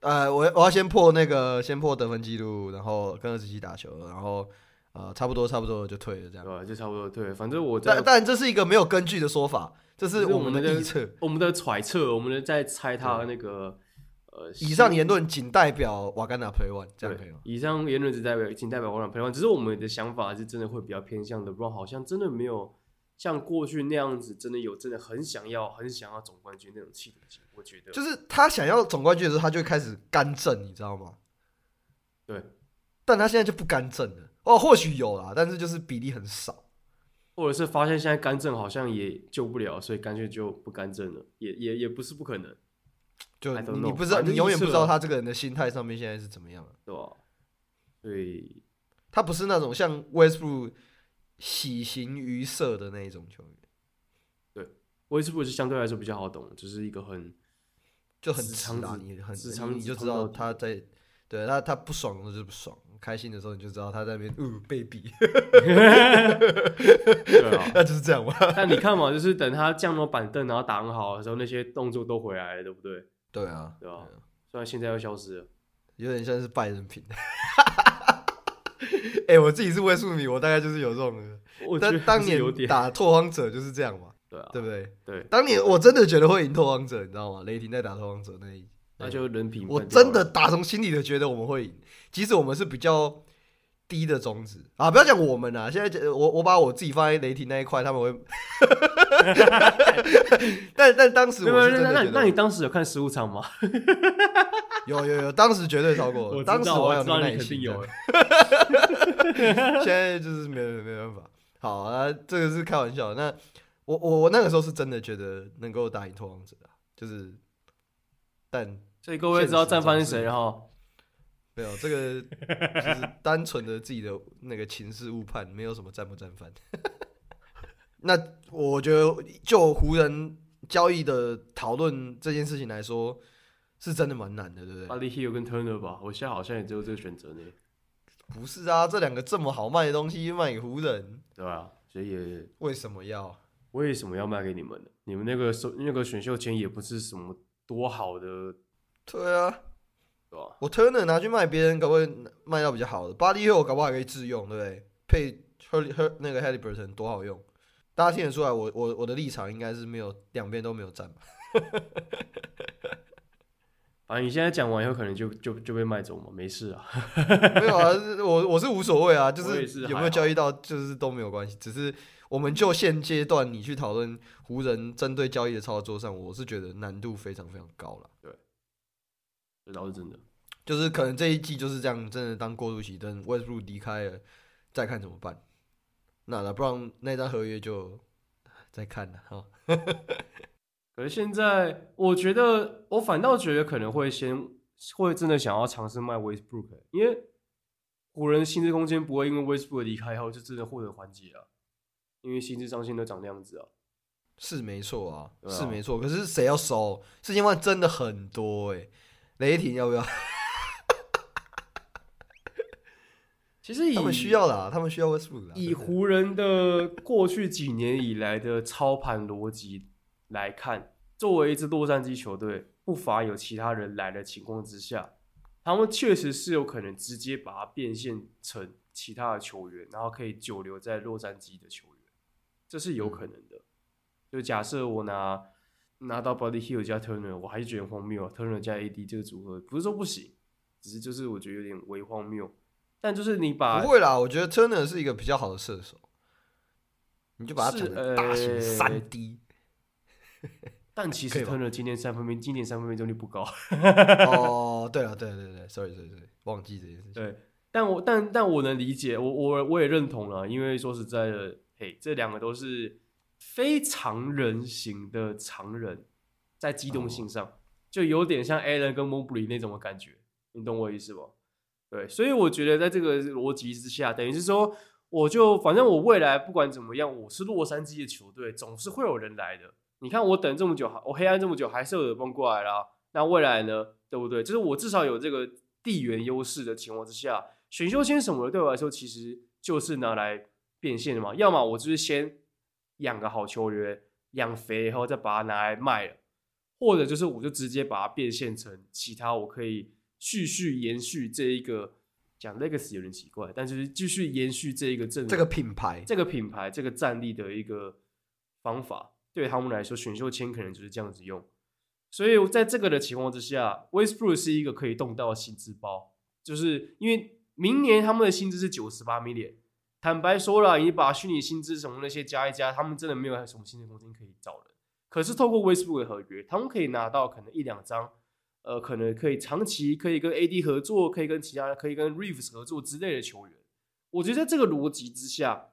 呃，我我要先破那个，先破得分记录，然后跟儿子一起打球，然后呃，差不多差不多就退了，这样。对，就差不多退。反正我但但这是一个没有根据的说法，这是我们的臆测，我们的揣测，我们的在猜他那个。以上言论仅代表瓦甘达 Play One，这样可以吗？以上言论只代表仅代表瓦甘达 Play One，只是我们的想法是真的会比较偏向的，不然好像真的没有像过去那样子，真的有真的很想要、很想要总冠军那种气氛。我觉得，就是他想要总冠军的时候，他就开始干政，你知道吗？对，但他现在就不干政了。哦，或许有啦，但是就是比例很少，或者是发现现在干政好像也救不了，所以干脆就不干政了，也也也不是不可能。就你你不知道，你永远不知道他这个人的心态上面现在是怎么样的，对吧？对，他不是那种像 Westbrook 喜形于色的那一种球员。对，Westbrook 是相对来说比较好懂，就是一个很就很直啊，你很直，你就知道他在对他他不爽的就是不爽，开心的时候你就知道他在那边嗯被比，对啊，那就是这样嘛。但你看嘛，就是等他降落板凳然后打很好的时候，那些动作都回来了，对不对？对啊，对啊，虽然现在要消失了，有点像是拜人品。哎、欸，我自己是威数米，我大概就是有这种。我但当年打拓荒者就是这样嘛，对啊，对不对？对，当年我真的觉得会赢拓荒者，你知道吗？雷霆在打拓荒者那一，那就人品。我真的打从心里的觉得我们会赢，即使我们是比较低的种子啊！不要讲我们啊，现在我我把我自己放在雷霆那一块，他们会。但但当时我是真的觉得，那那那你当时有看十五场吗？有有有，当时绝对超过。我当时我有那个耐心有。现在就是没有没办法。好啊，这个是开玩笑。那我我我那个时候是真的觉得能够打赢拓荒者啊，就是，但所以各位知道战犯是谁哈？没有这个，就是单纯的自己的那个情势误判，没有什么战不战犯。那我觉得，就湖人交易的讨论这件事情来说，是真的蛮难的，对不对？Buddy Hield 跟 Turner 吧，我现在好像也只有这个选择呢。不是啊，这两个这么好卖的东西卖给湖人，对吧？所以也为什么要？为什么要卖给你们呢？你们那个那个选秀权也不是什么多好的，对啊。我 Turner 拿去卖别人，搞不可以卖到比较好的？Buddy Hield 我搞不好还可以自用，对不对？配 Her Her 那个 Haliburton 多好用，大家听得出来我，我我我的立场应该是没有两边都没有占。啊，你现在讲完以后，可能就就就被卖走嘛？没事啊，没有啊，我我是无所谓啊，就是有没有交易到，就是都没有关系。只是我们就现阶段你去讨论湖人针对交易的操作上，我是觉得难度非常非常高了。对。这倒是真的，就是可能这一季就是这样，真的当过渡期，等 Westbrook 离开了，再看怎么办。那那不然那张合约就再看了哈。可是现在，我觉得我反倒觉得可能会先会真的想要尝试卖 Westbrook，因为湖人薪资空间不会因为 Westbrook 离开后就真的获得缓解啊，因为薪资上限都长那样子啊。是没错啊，啊是没错。可是谁要收？四千万真的很多哎、欸。雷霆要不要？其实他们需要啦，他们需要 Westbrook。以湖人的过去几年以来的操盘逻辑来看，作为一支洛杉矶球队，不乏有其他人来的情况之下，他们确实是有可能直接把它变现成其他的球员，然后可以久留在洛杉矶的球员，这是有可能的。嗯、就假设我拿。拿到 Buddy Hield 加 Turner，我还是觉得荒谬啊。Turner 加 AD 这个组合不是说不行，只是就是我觉得有点微荒谬。但就是你把不会啦，我觉得 Turner 是一个比较好的射手，你就把它成大型三 D。呃、但其实 Turner 今年三分命，今年三分命中率不高。哦，对了，对对对，sorry sorry sorry，忘记这件事情。对，但我但但我能理解，我我我也认同了，因为说实在的，嘿，这两个都是。非常人型的常人，在机动性上就有点像 Allen 跟 Mobley 那种的感觉，你懂我意思不？对，所以我觉得在这个逻辑之下，等于是说，我就反正我未来不管怎么样，我是洛杉矶的球队，总是会有人来的。你看我等这么久，我黑暗这么久，还是有人蹦过来啦。那未来呢？对不对？就是我至少有这个地缘优势的情况之下，选秀签什么的对我来说，其实就是拿来变现的嘛。要么我就是先。养个好球员，养肥以后再把它拿来卖了，或者就是我就直接把它变现成其他，我可以继续延续这一个讲 legacy 有点奇怪，但就是继续延续这一个阵，这个品牌，这个品牌，这个战力的一个方法，对他们来说，选秀签可能就是这样子用。所以在这个的情况之下，Westbrook 是一个可以动到的薪资包，就是因为明年他们的薪资是九十八 million。坦白说了，你把虚拟薪资什么那些加一加，他们真的没有什么薪资空间可以找人。可是透过 Westbrook 的合约，他们可以拿到可能一两张，呃，可能可以长期可以跟 AD 合作，可以跟其他可以跟 Reeves 合作之类的球员。我觉得在这个逻辑之下，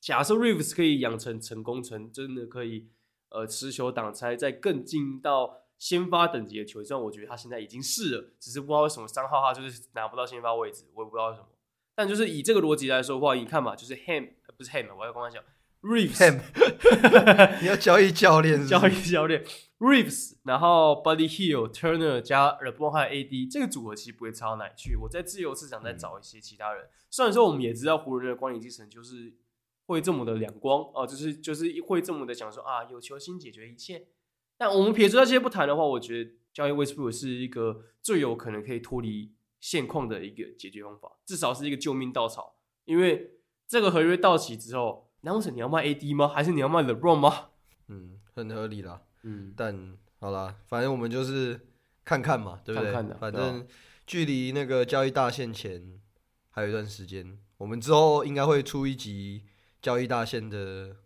假设 Reeves 可以养成成功成真的可以呃持球挡拆，再更进到先发等级的球员，虽然我觉得他现在已经是了，只是不知道为什么三号他就是拿不到先发位置，我也不知道为什么。但就是以这个逻辑来说的话，你看嘛，就是 Ham 不是 Ham，我要跟他讲 Reeves Ham，你要交易教练，交易教练 Reeves，然后 Buddy Hield Turner 加 LeBron 和 AD 这个组合其实不会差到哪里去。我在自由市场再找一些其他人，嗯、虽然说我们也知道湖人的管理阶层就是会这么的两光啊，就是就是会这么的讲说啊，有球星解决一切。但我们撇除这些不谈的话，我觉得交易 Westbrook 是一个最有可能可以脱离。现况的一个解决方法，至少是一个救命稻草。因为这个合约到期之后，难不成你要卖 AD 吗？还是你要卖 LeBron 吗？嗯，很合理啦。嗯，但好啦，反正我们就是看看嘛，对不对？看看的，反正距离那个交易大限前还有一段时间。我们之后应该会出一集交易大限的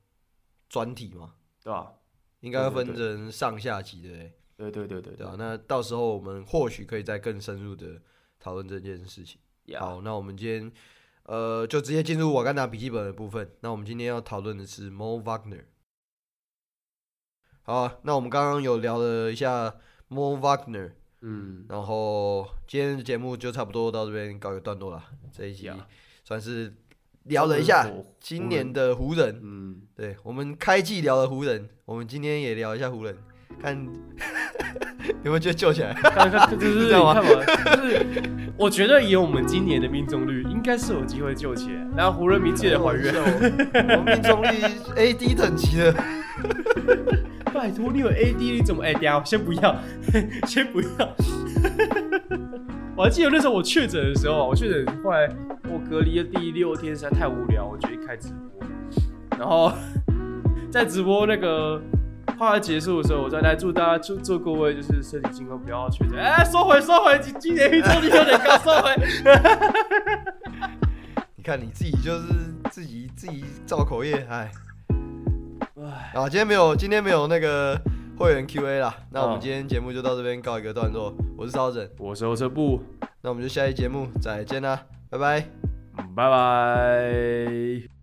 专题嘛？对吧？应该会分成上下集的。对对对对对啊，那到时候我们或许可以再更深入的讨论这件事情。Yeah. 好，那我们今天呃就直接进入瓦甘达笔记本的部分。那我们今天要讨论的是 Mo Wagner。好啊，那我们刚刚有聊了一下 Mo Wagner，嗯，然后今天的节目就差不多到这边告一个段落了。这一集算是聊了一下今年的湖人，嗯，对，我们开季聊了湖人，我们今天也聊一下湖人。看 有没有觉得救起来？看看就是你看嘛，就是我觉得以我们今年的命中率，应该是有机会救起来。然后湖人明确的还原，我们命中率 AD 等级的。拜托，你有 AD 你怎么 AD 啊先不要，先不要。我还记得那时候我确诊的时候，我确诊后来我隔离的第六天实在太无聊，我决定开直播，然后在直播那个。后来结束的时候，我再来祝大家祝祝各位就是身体健康，不要确诊。哎、欸，收回收回，今今年预祝你有点高，收回。你看你自己就是自己自己造口业，哎。啊，今天没有今天没有那个会员 Q&A 啦，那我们今天节目就到这边告一个段落。我是超人，我是欧车布，那我们就下一节目再见啦，拜拜，拜拜。